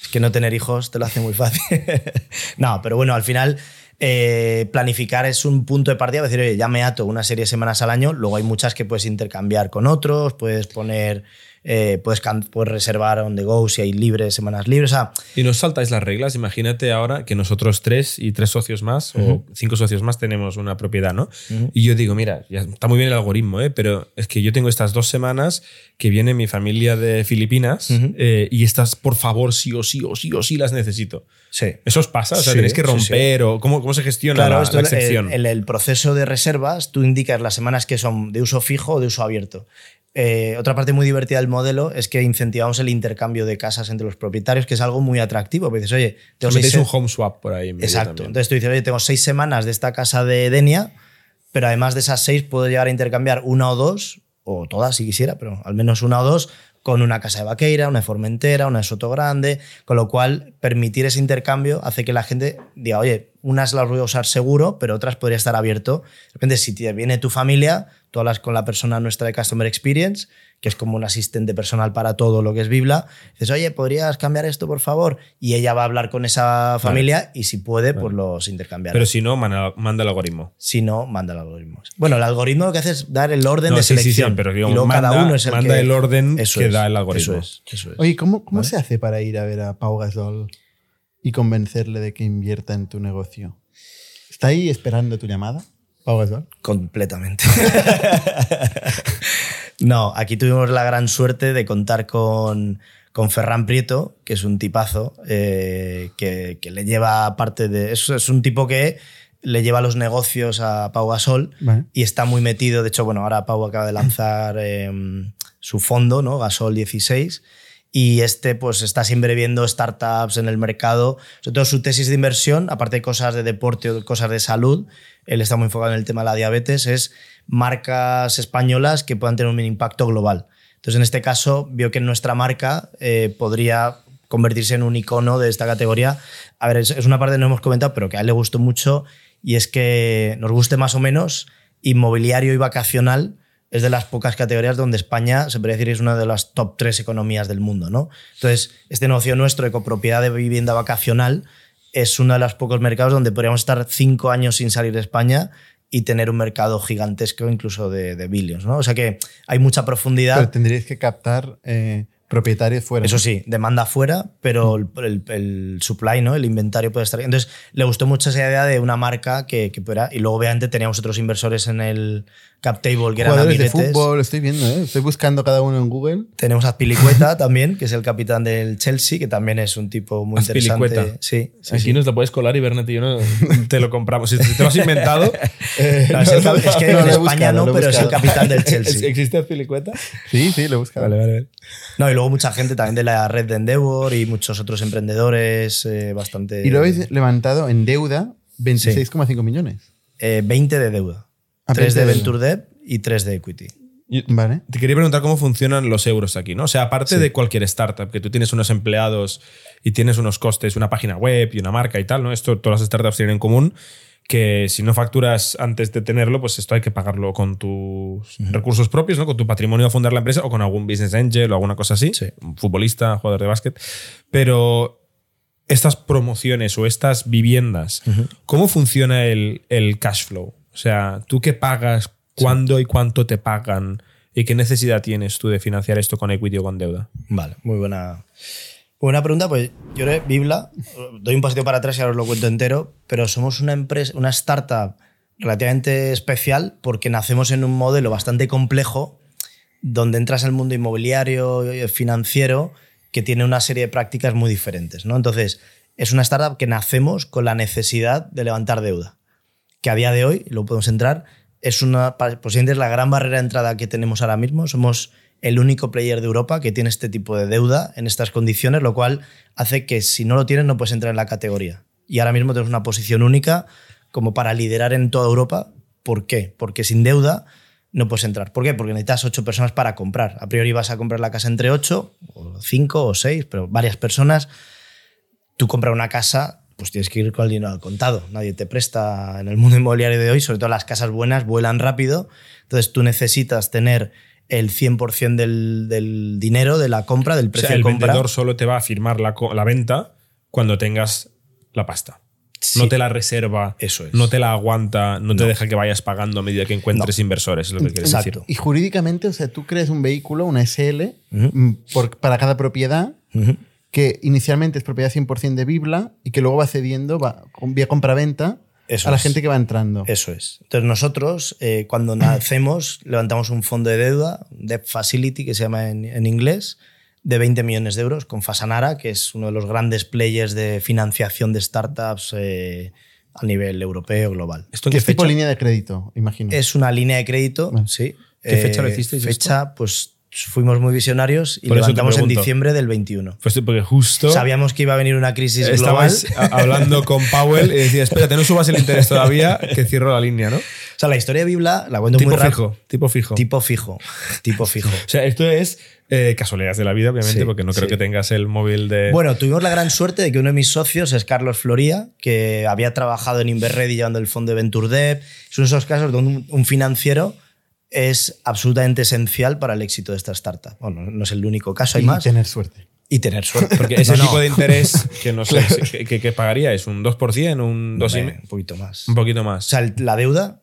Es que no tener hijos te lo hace muy fácil. no, pero bueno, al final eh, planificar es un punto de partida. Decir, oye, ya me ato una serie de semanas al año. Luego hay muchas que puedes intercambiar con otros, puedes poner, eh, puedes, reservar on the go si hay libres, semanas libres. O sea, Y nos saltáis las reglas. Imagínate ahora que nosotros tres y tres socios más o cinco socios más tenemos una propiedad, ¿no? Y yo digo, mira, ya está muy bien el algoritmo, ¿eh? pero es que yo tengo estas dos semanas que viene mi familia de Filipinas eh, y estas, por favor, sí o sí o sí o sí las necesito. sí. ¿Eso os pasa? O sea, Sí, tenéis que sí, sí. romper o cómo, cómo se gestiona Claro, la, esto la es- excepción. En el, proceso de reservas, tú indicas las semanas que son de uso fijo o de uso abierto. Eh, otra parte muy divertida del modelo es que incentivamos el intercambio de casas entre los propietarios, que es algo muy atractivo. Porque dices, oye, tengo seis un home swap por ahí. Exacto. también. Entonces tú dices, oye, tengo seis semanas de esta casa de Denia, pero además de esas seis puedo llegar a intercambiar una o dos, o todas si quisiera, pero al menos una o dos, con una casa de Vaqueira, una de Formentera, una de Soto Grande, con lo cual permitir ese intercambio hace que la gente diga, oye, unas las voy a usar seguro, pero otras podría estar abierto. De repente, si te viene tu familia, tú hablas con la persona nuestra de Customer Experience, que es como un asistente personal para todo lo que es Bibla, dices, oye, ¿podrías cambiar esto, por favor? Y ella va a hablar con esa familia y si puede, pues los intercambiará. Pero si no, manda, manda el algoritmo. si no, manda el algoritmo. Bueno, el algoritmo lo que hace es dar el orden No, de sí, sí, sí, selección. pero y digamos, luego manda, cada uno es el manda que- el orden Eso que es, da el algoritmo. Eso es, eso es. Oye, ¿cómo, cómo se hace para ir a ver a Pau Gasol y convencerle de que invierta en tu negocio? ¿Está ahí esperando tu llamada, Pau Gasol? Completamente. no, aquí tuvimos la gran suerte de contar con, con Ferran Prieto, que es un tipazo, eh, que, que le lleva parte de... Es, es un tipo que le lleva los negocios a Pau Gasol Vale. y está muy metido. De hecho, bueno, ahora Pau acaba de lanzar eh, su fondo, ¿no? Gasol 16. Y este, pues, está siempre viendo startups en el mercado. Sobre todo su tesis de inversión, aparte de cosas de deporte o cosas de salud, él está muy enfocado en el tema de la diabetes, es marcas españolas que puedan tener un impacto global. Entonces, en este caso, vio que nuestra marca eh, podría convertirse en un icono de esta categoría. A ver, es, es una parte que no hemos comentado, pero que a él le gustó mucho y es que nos guste más o menos inmobiliario y vacacional es de las pocas categorías donde España se podría decir es una de las top tres economías del mundo, ¿no? Entonces, este negocio nuestro de copropiedad de vivienda vacacional es uno de los pocos mercados donde podríamos estar cinco años sin salir de España y tener un mercado gigantesco incluso de, de billions, ¿no? O sea que hay mucha profundidad. Pero tendríais que captar eh, propietarios fuera. Eso sí, demanda fuera, pero el, el- el supply, ¿no? El inventario puede estar. Entonces, le gustó mucho esa idea de una marca que, que pudiera. Y luego, obviamente, teníamos otros inversores en el cap table que eran Jugadores de amiguetes. fútbol, estoy viendo, ¿eh? estoy buscando cada uno en Google. Tenemos a Azpilicueta también, que es el capitán del Chelsea, que también es un tipo muy interesante. Azpilicueta. Sí, sí, Aquí sí. nos lo puedes colar y Bernet y yo no, te lo compramos. Si te lo has inventado, No, es, el es que No, en España buscado, no, pero es el capitán del Chelsea. ¿existe Azpilicueta? Sí, sí, lo he buscado. Vale, vale, vale. No, y luego mucha gente también de la red de Endeavor y muchos otros emprendedores eh, bastante. Y lo habéis levantado en deuda 26,5 millones. eh, 20 de deuda. Ah, 3 de 20 de Venture Debt y 3 de Equity. Yo- Vale. Te quería preguntar cómo funcionan los euros aquí, ¿no? O sea, aparte Sí. de cualquier startup, que tú tienes unos empleados y tienes unos costes, una página web y una marca y tal, ¿no? Esto todas las startups tienen en común, que si no facturas antes de tenerlo, pues esto hay que pagarlo con tus recursos propios, ¿no? Con tu patrimonio a fundar la empresa o con algún business angel o alguna cosa así, Sí. un futbolista, jugador de básquet. Pero estas promociones o estas viviendas, ¿cómo funciona el, el cash flow? O sea, ¿tú qué pagas? ¿Cuándo y cuánto te pagan? ¿Y qué necesidad tienes tú de financiar esto con equity o con deuda? Vale, muy buena. Buena pregunta, pues yo creo Bibla, doy un pasito para atrás y ahora os lo cuento entero, pero somos una empresa, una startup relativamente especial porque nacemos en un modelo bastante complejo donde entras en el mundo inmobiliario y financiero que tiene una serie de prácticas muy diferentes, ¿no? Entonces, es una startup que nacemos con la necesidad de levantar deuda, que a día de hoy, luego podemos entrar, es una, posiblemente es la gran barrera de entrada que tenemos ahora mismo. Somos el único player de Europa que tiene este tipo de deuda en estas condiciones, lo cual hace que si no lo tienes no puedes entrar en la categoría. Y ahora mismo tenemos una posición única como para liderar en toda Europa. ¿Por qué? Porque sin deuda no puedes entrar. ¿Por qué? Porque necesitas ocho personas para comprar. A priori vas a comprar la casa entre ocho, o cinco o seis, pero varias personas. Tú compras una casa, pues tienes que ir con el dinero al contado. Nadie te presta en el mundo inmobiliario de hoy, sobre todo las casas buenas vuelan rápido. Entonces tú necesitas tener el 100% del, del dinero de la compra, del O precio sea, el de compra. vendedor solo te va a firmar la, la venta cuando tengas la pasta. Sí. No te la reserva, Eso es. no te la aguanta, no, te deja que vayas pagando a medida que encuentres inversores, es lo que quieres Exacto. decir. Y jurídicamente, o sea, tú creas un vehículo, una SL, mm, por- para cada propiedad. Que inicialmente es propiedad 100% de Bibla y que luego va cediendo va, vía compra-venta Eso a la es. gente que va entrando. Eso es. Entonces nosotros, eh, cuando nacemos, levantamos un fondo de deuda, Debt Facility, que se llama en, en inglés, de 20 millones de euros con Fasanara, que es uno de los grandes players de financiación de startups eh, a nivel europeo, global. ¿Esto qué es tipo fecha? línea de crédito, imagino. Es una línea de crédito, sí. ¿Qué fecha lo hicisteis Fecha, pues fuimos muy visionarios y Por levantamos en diciembre del 21. Pues porque justo Sabíamos que iba a venir una crisis global. estabais a- hablando con Powell y decía, espérate, no subas el interés todavía, que cierro la línea, ¿no? O sea, la historia de Bibla la cuento Tipo muy rápido. fijo, tipo fijo. Tipo fijo. Tipo fijo. O sea, esto es eh, casualidades de la vida, obviamente, Sí, porque no creo sí. que tengas el móvil de... Bueno, tuvimos la gran suerte de que uno de mis socios es Carlos Floría, que había trabajado en Inverready llevando el fondo de Venture Dev. Es uno de esos casos donde un, un financiero es absolutamente esencial para el éxito de esta startup. Bueno, no es el único caso, hay y más. tener suerte. Y tener suerte. porque ese No, no. tipo de interés que no sé que, que- pagaría es un 2%, un 2,5%, Hombre, un poquito más. un poquito O más. sea, el- la deuda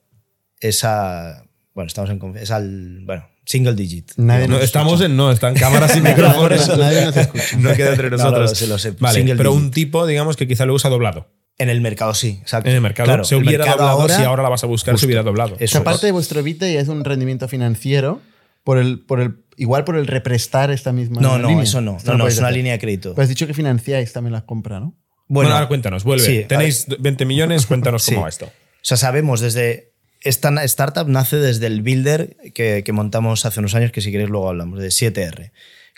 es a. Bueno, estamos en. Es al. Bueno, single digit. Nadie No, estamos escucha. en no, están cámaras y micrófonos. nadie nos escucha. No queda entre No, no, nosotros. lo sé, lo sé. Vale, pero digit. un tipo, digamos, que quizá se ha doblado. En el mercado sí, exacto. En el mercado Claro, se hubiera mercado doblado, ahora- si ahora la vas a buscar, se Justo. hubiera doblado. Eso Que aparte es. de vuestro EBITDA ya es un rendimiento financiero por el, por el, igual por el represtar esta misma No, no, línea. eso no. Esto No, no, podéis es una hacer. línea de crédito. Pero has dicho que financiáis también las compras, ¿no? Bueno, ahora cuéntanos, vuelve. Sí, Tenéis 20 millones, cuéntanos Sí. cómo va esto. O sea, sabemos desde. Esta startup nace desde el Builder que, que montamos hace unos años, que si queréis luego hablamos, de 7R.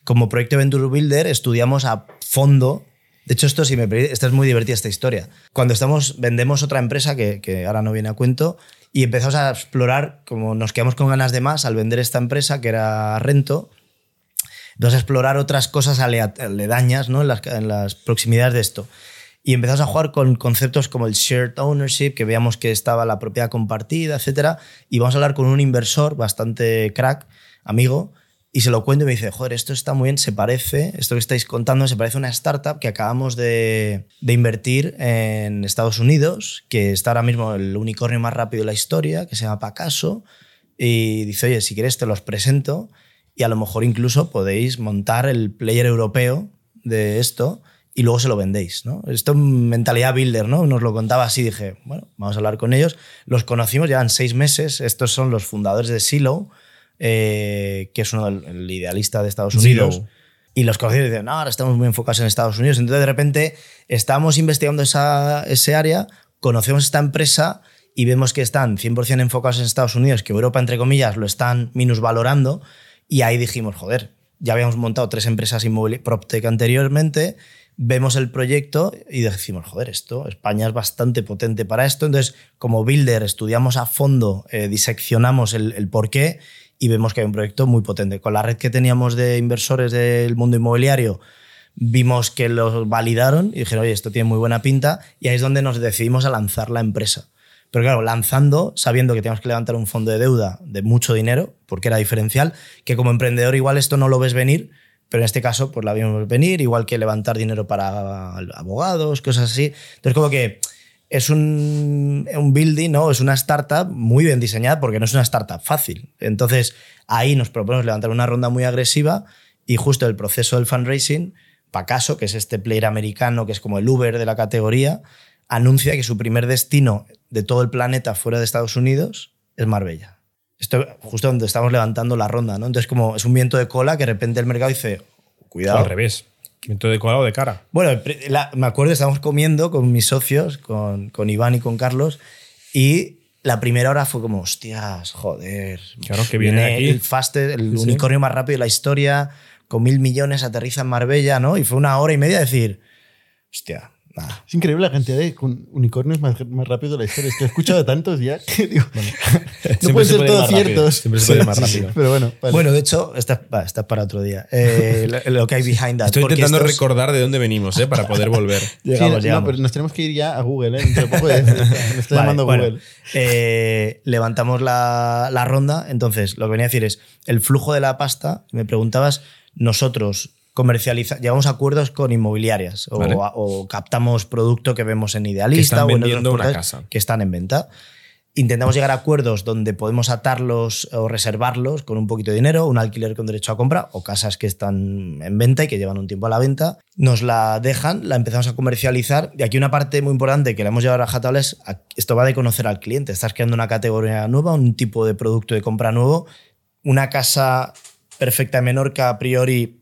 Como proyecto Venture Builder estudiamos a fondo. De hecho, esto, si esta es muy divertida esta historia. Cuando estamos, vendemos otra empresa que, que ahora no viene a cuento y empezamos a explorar, como nos quedamos con ganas de más al vender esta empresa, que era Rento, Empezamos a explorar otras cosas aledañas ¿no? en, las, en las proximidades de esto. Y empezamos a jugar con conceptos como el shared ownership, que veíamos que estaba la propiedad compartida, etc. Y vamos a hablar con un inversor bastante crack, amigo, y se lo cuento y me dice, joder, esto está muy bien, se parece, esto que estáis contando, se parece a una startup que acabamos de, de invertir en Estados Unidos, que está ahora mismo el unicornio más rápido de la historia, que se llama Pacaso, y dice, oye, si quieres te los presento y a lo mejor incluso podéis montar el player europeo de esto y luego se lo vendéis. ¿no? Esto es mentalidad builder, ¿no? Nos lo contaba así, dije, bueno, vamos a hablar con ellos. Los conocimos, llevan seis meses, estos son los fundadores de Silo, eh, que es uno del el idealista de Estados. Unidos. Y los conocimos y dicen, no, ahora estamos muy enfocados en Estados Unidos. Entonces, de repente, estamos investigando esa, ese área, conocemos esta empresa y vemos que están 100% enfocados en Estados Unidos, que Europa, entre comillas, lo están minusvalorando. Y ahí dijimos, joder, ya habíamos montado tres empresas inmobiliarias PropTech anteriormente, vemos el proyecto y decimos, joder, esto, España es bastante potente para esto. Entonces, como builder, estudiamos a fondo, eh, diseccionamos el, el por qué y vemos que hay un proyecto muy potente. Con la red que teníamos de inversores del mundo inmobiliario, vimos que lo validaron y dijeron, oye, esto tiene muy buena pinta, y ahí es donde nos decidimos a lanzar la empresa. Pero claro, lanzando, sabiendo que teníamos que levantar un fondo de deuda de mucho dinero, porque era diferencial, que como emprendedor igual esto no lo ves venir, pero en este caso pues la vimos venir, igual que levantar dinero para abogados, cosas así. Entonces como que es un, un building, ¿no? Es una startup muy bien diseñada porque no es una startup fácil. Entonces ahí nos proponemos levantar una ronda muy agresiva y justo el proceso del fundraising, Pacaso, que es este player americano que es como el Uber de la categoría, anuncia que su primer destino de todo el planeta fuera de Estados Unidos es Marbella. Esto justo donde estamos levantando la ronda, ¿no? Entonces como es un viento de cola que de repente el mercado dice, cuidado. Al revés. Viento de colado de cara. Bueno, la- me acuerdo, estábamos comiendo con mis socios, con, con Iván y con Carlos, y la primera hora fue como, hostias, joder. Claro, que viene aquí. el fastest, el Sí, sí. unicornio más rápido de la historia, con mil millones, aterriza en Marbella, ¿no? Y fue una hora y media decir, hostia, nada. Es increíble la cantidad de unicornios más, más rápido de la historia. Es que he escuchado tantos ya que digo, no pueden se ser todos ciertos. Siempre se puede ir más Sí, sí, rápido. Pero bueno, vale. Bueno, de hecho, esta, va, esta es para otro día. Eh, lo, lo que hay behind that. Estoy intentando estos- recordar de dónde venimos, ¿eh? Para poder volver. Sí, Llegamos, no, llegamos. pero nos tenemos que ir ya a Google, ¿eh? Dentro de poco de- me está Vale, llamando bueno, Google. eh, levantamos la, la ronda. Entonces, lo que venía a decir es, el flujo de la pasta, me preguntabas, nosotros comercializamos, llegamos a acuerdos con inmobiliarias o, Vale. o captamos producto que vemos en Idealista o en otros una casa. que están en venta. Intentamos llegar a acuerdos donde podemos atarlos o reservarlos con un poquito de dinero, un alquiler con derecho a compra o casas que están en venta y que llevan un tiempo a la venta. Nos la dejan, la empezamos a comercializar. Y aquí una parte muy importante que la hemos llevado a rajatabla es esto va de conocer al cliente. Estás creando una categoría nueva, un tipo de producto de compra nuevo. Una casa perfecta en Menorca a priori,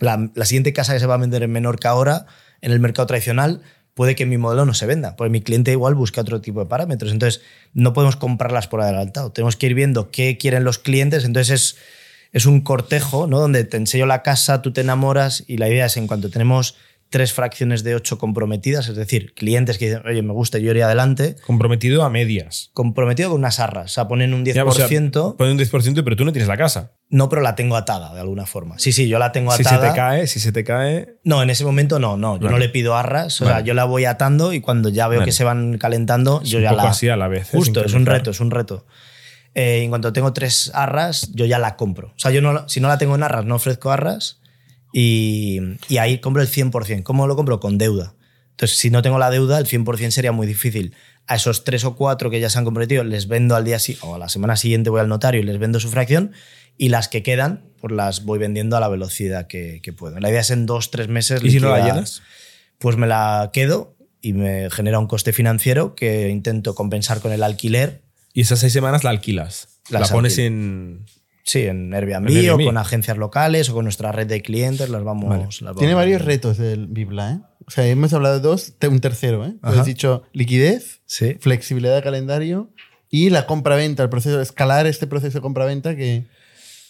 la, siguiente casa que se va a vender en Menorca ahora en el mercado tradicional puede que mi modelo no se venda, porque mi cliente igual busca otro tipo de parámetros. Entonces, no podemos comprarlas por adelantado. Tenemos que ir viendo qué quieren los clientes. Entonces, es, es un cortejo, ¿no? Donde te enseño la casa, tú te enamoras y la idea es en cuanto tenemos tres fracciones de ocho comprometidas, es decir, clientes que dicen, oye, me gusta, yo iría adelante, Comprometido a medias. comprometido con unas arras, o sea, ponen un 10%, Ya, o sea, ponen un 10%, pero tú no tienes la casa. no, pero la tengo atada de alguna forma. Sí, sí, yo la tengo Si atada. se te cae, si se te cae. No, en ese momento no, no, yo Vale. no le pido arras, o sea, yo la voy atando y cuando ya veo Vale. que se van calentando, yo un ya poco la... así a la vez. Justo, es un reto, es un reto. Eh, en cuanto tengo tres arras, yo ya la compro. O sea, yo no, si no la tengo en arras, no ofrezco arras y, y ahí compro el 100%. ¿Cómo lo compro? Con deuda. Entonces, si no tengo la deuda, el 100% sería muy difícil. A esos tres o cuatro que ya se han comprometido, les vendo al día o a la semana siguiente voy al notario y les vendo su fracción y las que quedan, pues las voy vendiendo a la velocidad que, que puedo. La idea es en dos, tres meses. ¿Y si no la llenas? Pues me la quedo y me genera un coste financiero que intento compensar con el alquiler Y esas seis semanas la alquilas. Las la pones en. Sí, en Airbnb, Airbnb. o con agencias locales o con nuestra red de clientes, las vamos. las vamos Tiene varios retos el Bibla, ¿eh? O sea, hemos hablado de dos, un tercero, ¿eh? Has dicho liquidez, Sí. flexibilidad de calendario y la compra-venta, el proceso, escalar este proceso de compra-venta que,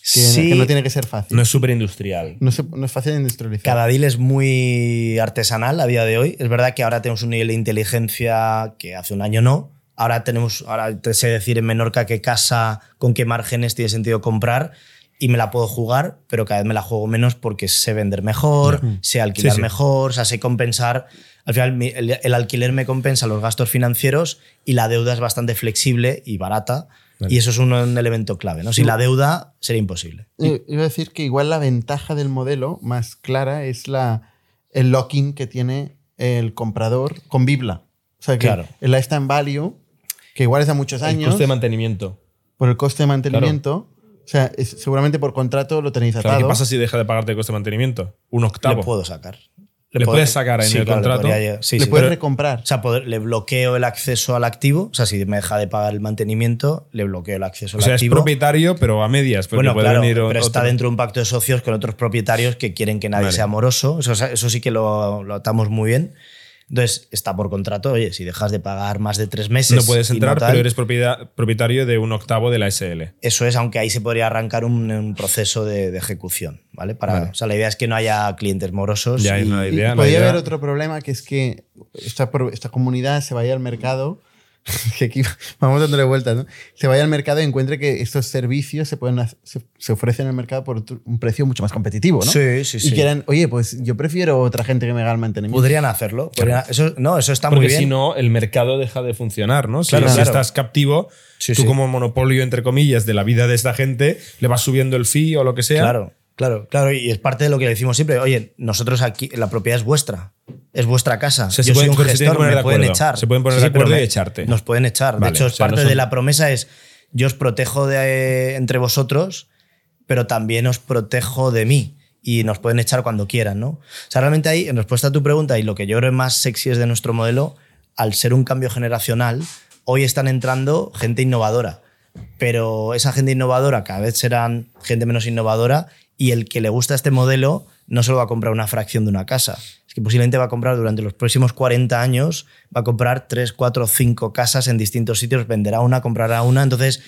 que, Sí. que no tiene que ser fácil. No es súper industrial. No, no es fácil de industrializar. Cada deal es muy artesanal a día de hoy. Es verdad que ahora tenemos un nivel de inteligencia que hace un año no. Ahora tenemos, ahora te sé decir en Menorca qué casa, con qué márgenes tiene sentido comprar y me la puedo jugar, pero cada vez me la juego menos porque sé vender mejor, sé alquilar Sí, sí. mejor, o sea, sé compensar. Al final, el, el alquiler me compensa los gastos financieros y la deuda es bastante flexible y barata. Y eso es un, un elemento clave. ¿no? Sin la deuda sería imposible. Eh, Iba a decir que igual la ventaja del modelo más clara es la, el lock-in que tiene el comprador con Bibla. O sea, que Claro. el lifetime value, que igual es a muchos El años, coste de mantenimiento. por el coste de mantenimiento, o sea, es- seguramente por contrato lo tenéis atado. Claro, ¿Qué pasa si deja de pagarte el coste de mantenimiento? Un octavo. Le puedo sacar. ¿Le puedes sacar en el le contrato? llegar- sí, le sí. puedes Pero- recomprar. O sea, poder- le bloqueo el acceso al activo. O sea, si me deja de pagar el mantenimiento, le bloqueo el acceso O al sea, es activo. propietario, pero a medias. porque bueno, puede claro, venir pero está dentro de un pacto de socios con otros propietarios que quieren que nadie Vale. sea moroso. Eso, eso sí que lo, lo atamos muy bien. Entonces, está por contrato. Oye, si dejas de pagar más de tres meses. No puedes entrar, tal, pero eres propietario de un octavo de la SL. Eso es, aunque ahí se podría arrancar un, un proceso de, de ejecución. ¿vale? Para, Vale. O sea, la idea es que no haya clientes morosos. Ya es y- una Y idea. la podría idea- haber otro problema que es que esta comunidad se vaya al mercado. que aquí vamos dándole vueltas, ¿no? Se vaya al mercado y encuentre que estos servicios se, pueden, hacer- se, se ofrecen en el mercado por un precio mucho más competitivo, ¿no? Sí, sí, Y sí. quieran, oye, pues yo prefiero otra gente que me haga el mantenimiento. Podrían hacerlo. podrían- eso, no, eso está Porque muy bien. si no, el mercado deja de funcionar, ¿no? Si, Claro, si claro. estás captivo, Sí, tú sí. como monopolio, entre comillas, de la vida de esta gente, le vas subiendo el fee o lo que sea. Claro, claro, claro. Y es parte de lo que le decimos siempre. Oye, nosotros aquí, la propiedad es vuestra. Es vuestra casa. O sea, se Yo soy pueden- un se gestor, poner me de pueden echar. Se pueden poner de acuerdo y echarte. Nos pueden echar. Vale, de hecho, o no parte son- de la promesa es yo os protejo de, entre vosotros, pero también os protejo de mí. Y nos pueden echar cuando quieran, ¿no? O sea, realmente ahí, en respuesta a tu pregunta, y lo que yo creo más sexy es de nuestro modelo, al ser un cambio generacional, hoy están entrando gente innovadora. Pero esa gente innovadora cada vez serán gente menos innovadora y el que le gusta este modelo no solo va a comprar una fracción de una casa, es que posiblemente va a comprar durante los próximos 40 años, va a comprar 3, 4, 5 casas en distintos sitios, venderá una, comprará una. Entonces,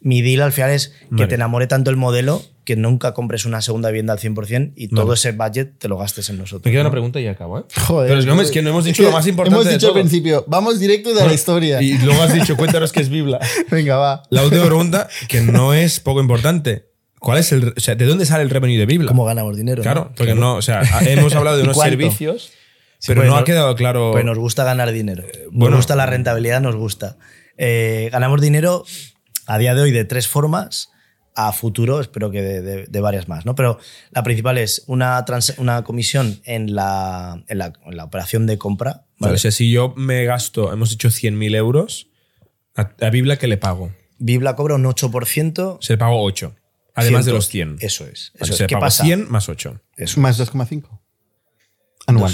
mi deal al final es que Vale. te enamore tanto el modelo que nunca compres una segunda vivienda al 100% y todo Vale. ese budget te lo gastes en nosotros. Me queda ¿no? una pregunta y acabo, ¿eh? Joder. Pero es es que no hemos dicho lo más importante Hemos de dicho al todo. principio, vamos directo de la historia. Y luego has dicho, cuéntanos qué es Bibla. Venga, va. La última pregunta, que no es poco importante. ¿Cuál es el, o sea, ¿De dónde sale el revenue de Bibla? ¿Cómo ganamos dinero? Claro, no? porque no, o sea, hemos hablado de ¿Y unos cuánto? servicios, Sí, pero pues no ha quedado claro. Pues nos gusta ganar dinero. Nos bueno. gusta la rentabilidad, nos gusta. Eh, ganamos dinero a día de hoy de tres formas. A futuro, espero que de, de- de varias más. ¿no? Pero la principal es una, trans- una comisión en la, en, la, en la operación de compra. Vale, o sea, si yo me gasto, hemos dicho 100.000 euros, a, a Bibla, ¿qué le pago? Bibla cobra un 8%. Se le pago 8, además de 100. los 100. Eso es. Eso es. ¿Qué pago pasa? 100 más 8. Eso. Más 2,5. Anual.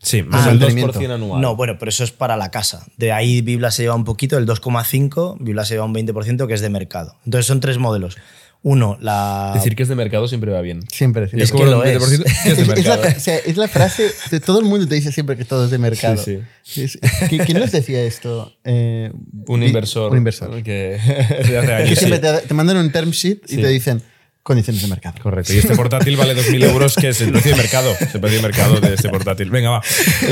Sí, Ah, más el mantenimiento. 2% anual. No, bueno, pero eso es para la casa. De ahí Bibla se lleva un poquito, el 2,5, Bibla se lleva un 20%, que es de mercado. Entonces son tres modelos. Uno, la... Decir que es de mercado siempre va bien. Siempre. siempre. Es que lo es. 20% que es de Es, la, mercado. o sea, es la frase de todo el mundo te dice siempre que todo es de mercado. Sí, ¿qui- ¿Quién nos decía esto? Eh, Un inversor. Un inversor. Que siempre sí. te, te mandan un term sheet y Sí. te dicen condiciones de mercado. Correcto. Y este portátil vale 2.000 euros, que es el precio de mercado. Es el precio de mercado de este portátil. Venga, va.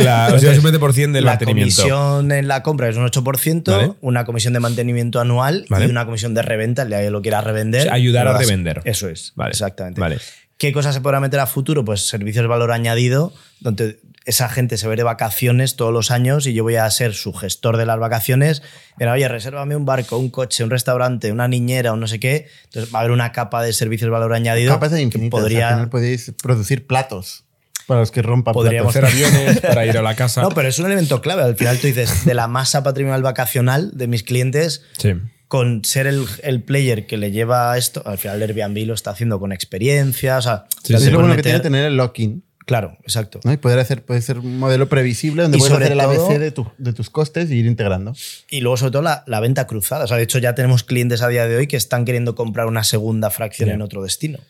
La, o sea, es un 20% del la mantenimiento. comisión en la compra es un 8%, Vale. una comisión de mantenimiento anual Vale. y una comisión de reventa, el día que lo quieras revender. O sea, ayudar a revender. Eso es, Vale. exactamente. Vale. ¿Qué cosas se podrá meter a futuro? Pues servicios de valor añadido, donde esa gente se ve de vacaciones todos los años y yo voy a ser su gestor de las vacaciones. Mira, oye, resérvame un barco, un coche, un restaurante, una niñera o no sé qué. Entonces va a haber una capa de servicios de valor añadido. Capas de que infinitas. podría, Al final podéis producir platos para los que rompan Podríamos platos. Hacer aviones para ir a la casa. No, pero es un elemento clave. Al final tú dices, de la masa patrimonial vacacional de mis clientes, Sí. Con ser el, el player que le lleva esto, al final Airbnb lo está haciendo con experiencia, o sea, Sí, Es lo bueno que tiene tener el lock-in. Claro, exacto. ¿no? Y poder hacer, puede ser un modelo previsible donde Y puedes sobre hacer el ABC de, tu- de tus costes y ir integrando. Y luego, sobre todo, la, la venta cruzada. O sea, de hecho, ya tenemos clientes a día de hoy que están queriendo comprar una segunda fracción en otro destino.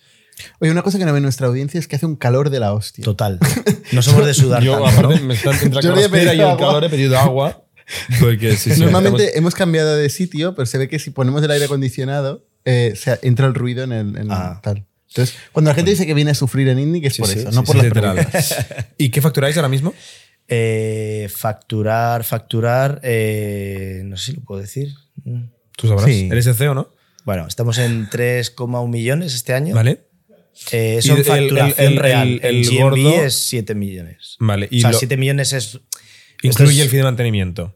Oye, una cosa que no ve nuestra audiencia es que hace un calor de la hostia. Total. No somos de sudar Yo, tanto, aparte, ¿no? me están entre la Yo he y el agua. calor, he pedido agua. Porque sí, sí, Normalmente estamos- hemos cambiado de sitio, pero se ve que si ponemos el aire acondicionado, eh, se entra el ruido en el en Ah. tal. Entonces, cuando la gente dice que viene a sufrir en Indie, que es por sí, eso, sí, no por Sí, las literal. preguntas. ¿Y qué facturáis ahora mismo? Eh, facturar, facturar, eh, no sé si lo puedo decir. Tú sabrás. Sí. Eres el CEO, ¿no? Bueno, estamos en 3,1 millones este año. Vale. Eh, eso en el- facturación el- el- real. el- El, gordo- es 7 millones. Vale. Y o sea, lo- 7 millones es. Incluye es- el fin de mantenimiento.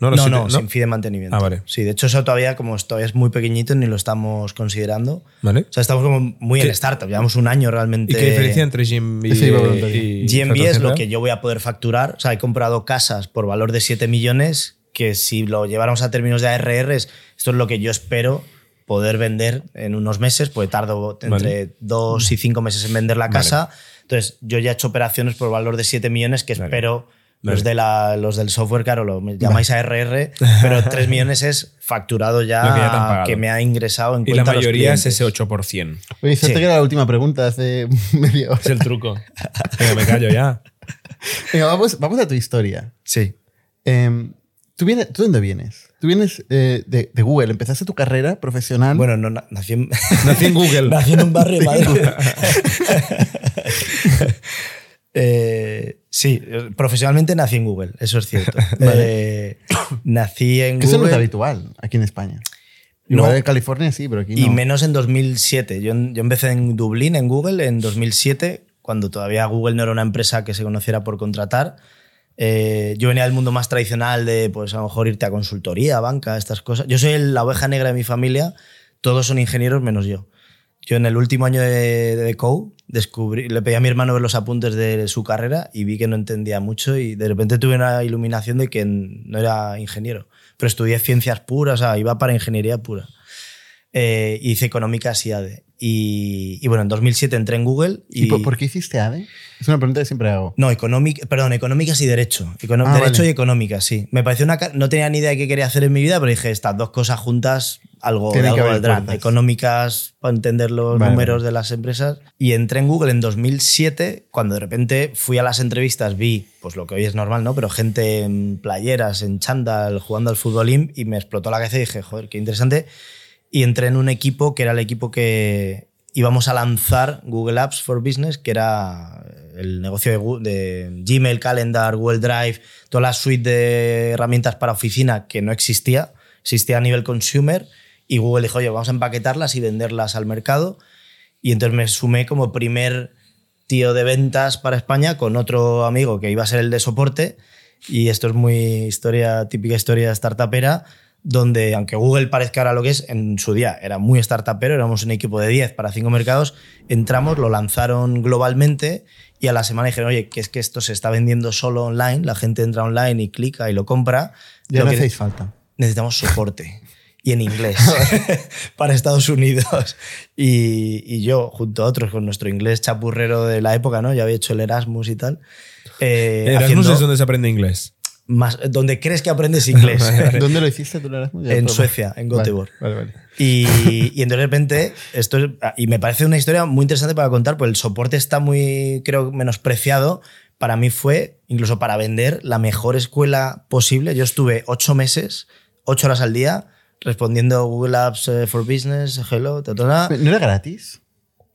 No, No, no, sin fee de mantenimiento. Ah, vale. Sí, de hecho, eso todavía, como todavía es muy pequeñito, ni lo estamos considerando. Vale. O sea, estamos como muy ¿Qué- en startup. Llevamos un año realmente. ¿Y qué diferencia entre GMB yo. y GMB es lo que yo voy a poder facturar. O sea, he comprado casas por valor de 7 millones que si lo lleváramos a términos de ARRs, esto es lo que yo espero poder vender en unos meses, pues tardo entre Vale. 2 y 5 meses en vender la casa. Entonces, yo ya he hecho operaciones por valor de 7 millones que Vale. espero... Los, de la, los del software, claro, lo llamáis ARR, pero 3 millones es facturado ya, que me ha ingresado en Y la cuenta a los mayoría es ese 8%. Oye, Sí. que era la última pregunta hace media hora. Es el truco. Venga, me callo ya. Venga, vamos, vamos a tu historia. Sí. Em, ¿tú, vienes, ¿Tú dónde vienes? Tú vienes eh, de, de Google. Empezaste tu carrera profesional. Bueno, no, na- nací en, Nací en Google. nací en un barrio de Madrid. Eh, sí, profesionalmente nací en Google, eso es cierto. Eh, nací en que eso no es Google habitual aquí en España. No. Igual en California sí, pero aquí y no. menos en 2007. Yo, yo empecé en Dublín, en Google, en 2007, cuando todavía Google no era una empresa que se conociera por contratar. Eh, yo venía del mundo más tradicional de, pues a lo mejor irte a consultoría, banca, estas cosas. Yo soy la oveja negra de mi familia, todos son ingenieros menos yo. Yo en el último año de, de COU descubrí, le pedí a mi hermano ver los apuntes de su carrera y vi que no entendía mucho y de repente tuve una iluminación de que no era ingeniero, pero estudié ciencias puras, o sea, iba para ingeniería pura. Eh, hice económicas y ADE. Y, y bueno, en 2007 entré en Google y... ¿Y por, por qué hiciste ADE? Es una pregunta que siempre hago. No, económic, perdón, económicas y derecho. Econo- Ah, derecho vale. y económicas, sí. Me pareció una... No tenía ni idea de qué quería hacer en mi vida, pero dije, estas dos cosas juntas, algo, de algo puertas. Económicas para entender los Vale, números vale. de las empresas. Y entré en Google en 2007, cuando de repente fui a las entrevistas, vi, pues lo que hoy es normal, ¿no? Pero gente en playeras, en chándal, jugando al futbolín, y me explotó la cabeza y dije, joder, qué interesante. Y entré en un equipo que era el equipo que íbamos a lanzar Google Apps for Business, que era el negocio de, Gu- de Gmail, Calendar, Google Drive, toda la suite de herramientas para oficina que no existía, existía a nivel consumer, y Google dijo, oye, vamos a empaquetarlas y venderlas al mercado. Y entonces me sumé como primer tío de ventas para España con otro amigo que iba a ser el de soporte. Y esto es muy historia, típica historia startupera, donde aunque Google parezca ahora lo que es, en su día era muy startupero, éramos un equipo de 10 para 5 mercados, entramos, lo lanzaron globalmente y a la semana dijeron, oye, que es que esto se está vendiendo solo online, la gente entra online y clica y lo compra. Ya Lo no que- hacéis falta. necesitamos soporte. Y en inglés, para Estados Unidos. Y, y yo, junto a otros, con nuestro inglés chapurrero de la época, ¿no? Ya había hecho el Erasmus y tal. eh, Erasmus es donde se aprende inglés. más, donde crees que aprendes inglés. ¿Dónde lo hiciste tú, el Erasmus? Ya en. Suecia, en Vale, Göteborg. Vale, vale. Y, y entonces de repente, esto es, y me parece una historia muy interesante para contar, porque el soporte está muy, creo, menospreciado. Para mí fue, incluso para vender, la mejor escuela posible. Yo estuve ocho meses, ocho horas al día, respondiendo Google Apps eh, for Business, Hello, ta, ta, ta. ¿No era gratis?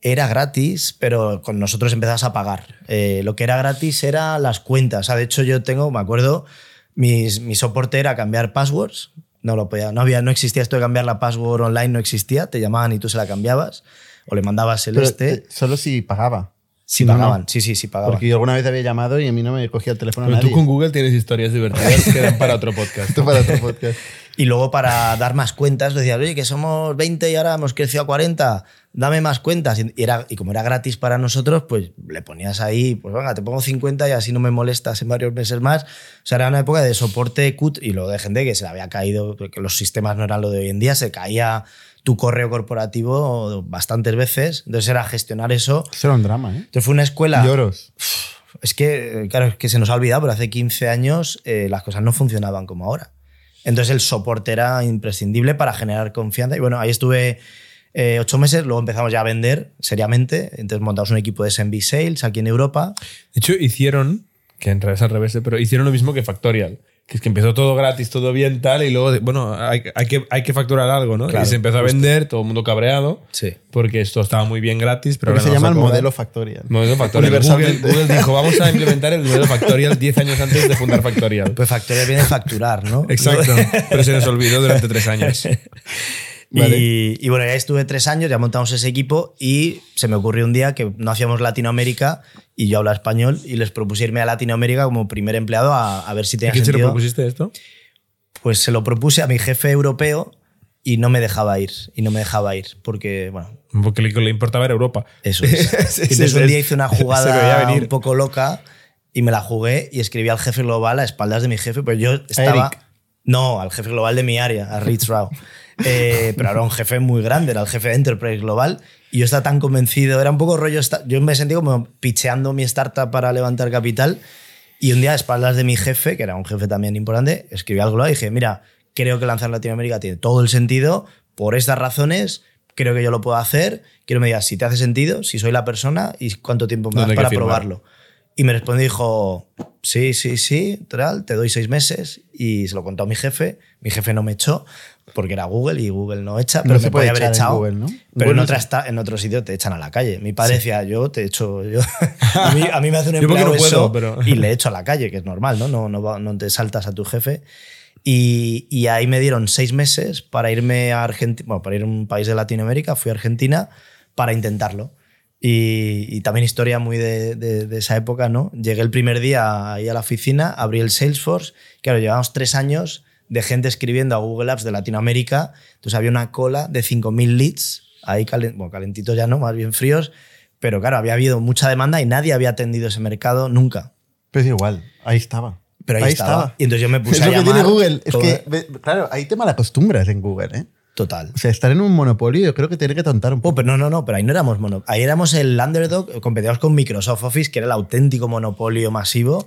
Era gratis, pero con nosotros empezabas a pagar. Eh, lo que era gratis era las cuentas. O sea, de hecho, yo tengo, me acuerdo, mis- mi soporte era cambiar passwords. No lo podía, no había, no existía esto de cambiar la password online, no existía. Te llamaban y tú se la cambiabas o le mandabas el Pero, este. eh, solo si pagaba. no, no. pagaban, sí, sí, sí pagaban. Porque yo alguna vez había llamado y a mí no me cogía el teléfono Pero nadie. tú con Google tienes historias divertidas que dan para otro podcast. Esto para otro podcast. Y luego para dar más cuentas, decías, oye, que somos 20 y ahora hemos crecido a 40, dame más cuentas. Y, era, y como era gratis para nosotros, pues le ponías ahí, pues venga, te pongo 50 y así no me molestas en varios meses más. O sea, era una época de soporte CUT y luego de gente que se le había caído, que los sistemas no eran lo de hoy en día, se caía tu correo corporativo bastantes veces. Entonces era gestionar eso. Eso era un drama, ¿eh? Entonces fue una escuela... Lloros. Es que, claro, es que se nos ha olvidado, pero hace 15 años eh, las cosas no funcionaban como ahora. Entonces el soporte era imprescindible para generar confianza. Y bueno, ahí estuve eh, ocho meses, luego empezamos ya a vender seriamente. Entonces montamos un equipo de SMB Sales aquí en Europa. De hecho, hicieron, que en es al revés, ¿eh? pero hicieron lo mismo que Factorial. Que es que empezó todo gratis, todo bien, tal, y luego, bueno, hay, hay que, hay que facturar algo, ¿no? Claro, y se empezó a vender, todo el mundo cabreado, Sí. porque esto estaba muy bien gratis, pero Porque se ahora llama el modelo Factorial. Modelo Factorial. Google, Universalmente. Google dijo, vamos a implementar el modelo Factorial 10 años antes de fundar Factorial. Pues Factorial viene de facturar, ¿no? Exacto. Pero se nos olvidó durante tres años. Y, y bueno, ya estuve tres años, ya montamos ese equipo y se me ocurrió un día que no hacíamos Latinoamérica y yo hablo español y les propuse irme a Latinoamérica como primer empleado a, a ver si ¿A tenía quién se lo sentido. propusiste esto? Pues se lo propuse a mi jefe europeo y no me dejaba ir. Y no me dejaba ir porque, bueno, Porque lo que le importaba era Europa. eso es. Sí, Y Entonces sí, un día hice una jugada venir. un poco loca y me la jugué y escribí al jefe global a espaldas de mi jefe, pues yo estaba... Eric. No, al jefe global de mi área, a Rich Rao. Eh, pero era un jefe muy grande, era el jefe de Enterprise Global. Y yo estaba tan convencido, era un poco rollo. Yo me sentí como picheando mi startup para levantar capital. Y un día, a espaldas de mi jefe, que era un jefe también importante, escribí algo y dije: Mira, creo que lanzar Latinoamérica tiene todo el sentido. Por estas razones, creo que yo lo puedo hacer. Quiero que me digas si te hace sentido, si soy la persona y cuánto tiempo me das ¿Dónde hay que para firmar? probarlo. Y me respondió y dijo, sí, sí, sí, tal, te doy seis meses. Y se lo contó a mi jefe. Mi jefe no me echó porque era Google y Google no echa, pero No se me puede podía haber en echado. Google, ¿no? Pero Google en, no otra se- esta- en otro sitio te echan a la calle. Mi padre decía, yo te echo... Yo, a, mí, a mí me hace un empleado no puedo, eso pero- y le echo a la calle, que es normal, ¿no? No, no, no te saltas a tu jefe. Y, y ahí me dieron seis meses para irme a Argentina, bueno, para ir a un país de Latinoamérica, fui a Argentina para intentarlo. Y, y también historia muy de, de- de esa época, ¿no? Llegué el primer día ahí a la oficina, abrí el Salesforce, claro, llevamos tres años de gente escribiendo a Google Apps de Latinoamérica, entonces había una cola de 5.000 leads, ahí calen- bueno, calentitos ya no, más bien fríos, pero claro, había habido mucha demanda y nadie había atendido ese mercado nunca. Pues igual, ahí estaba. Pero ahí, estaba. Y entonces yo me puse es a lo que llamar tiene Google. Es todo- que, claro, ahí te malacostumbras en Google, ¿eh? Total. O sea, estar en un monopolio yo creo que tiene que tontar un Oh, poco. pero no, no, no, pero ahí no éramos mono. Ahí éramos el underdog, competíamos con Microsoft Office, que era el auténtico monopolio masivo.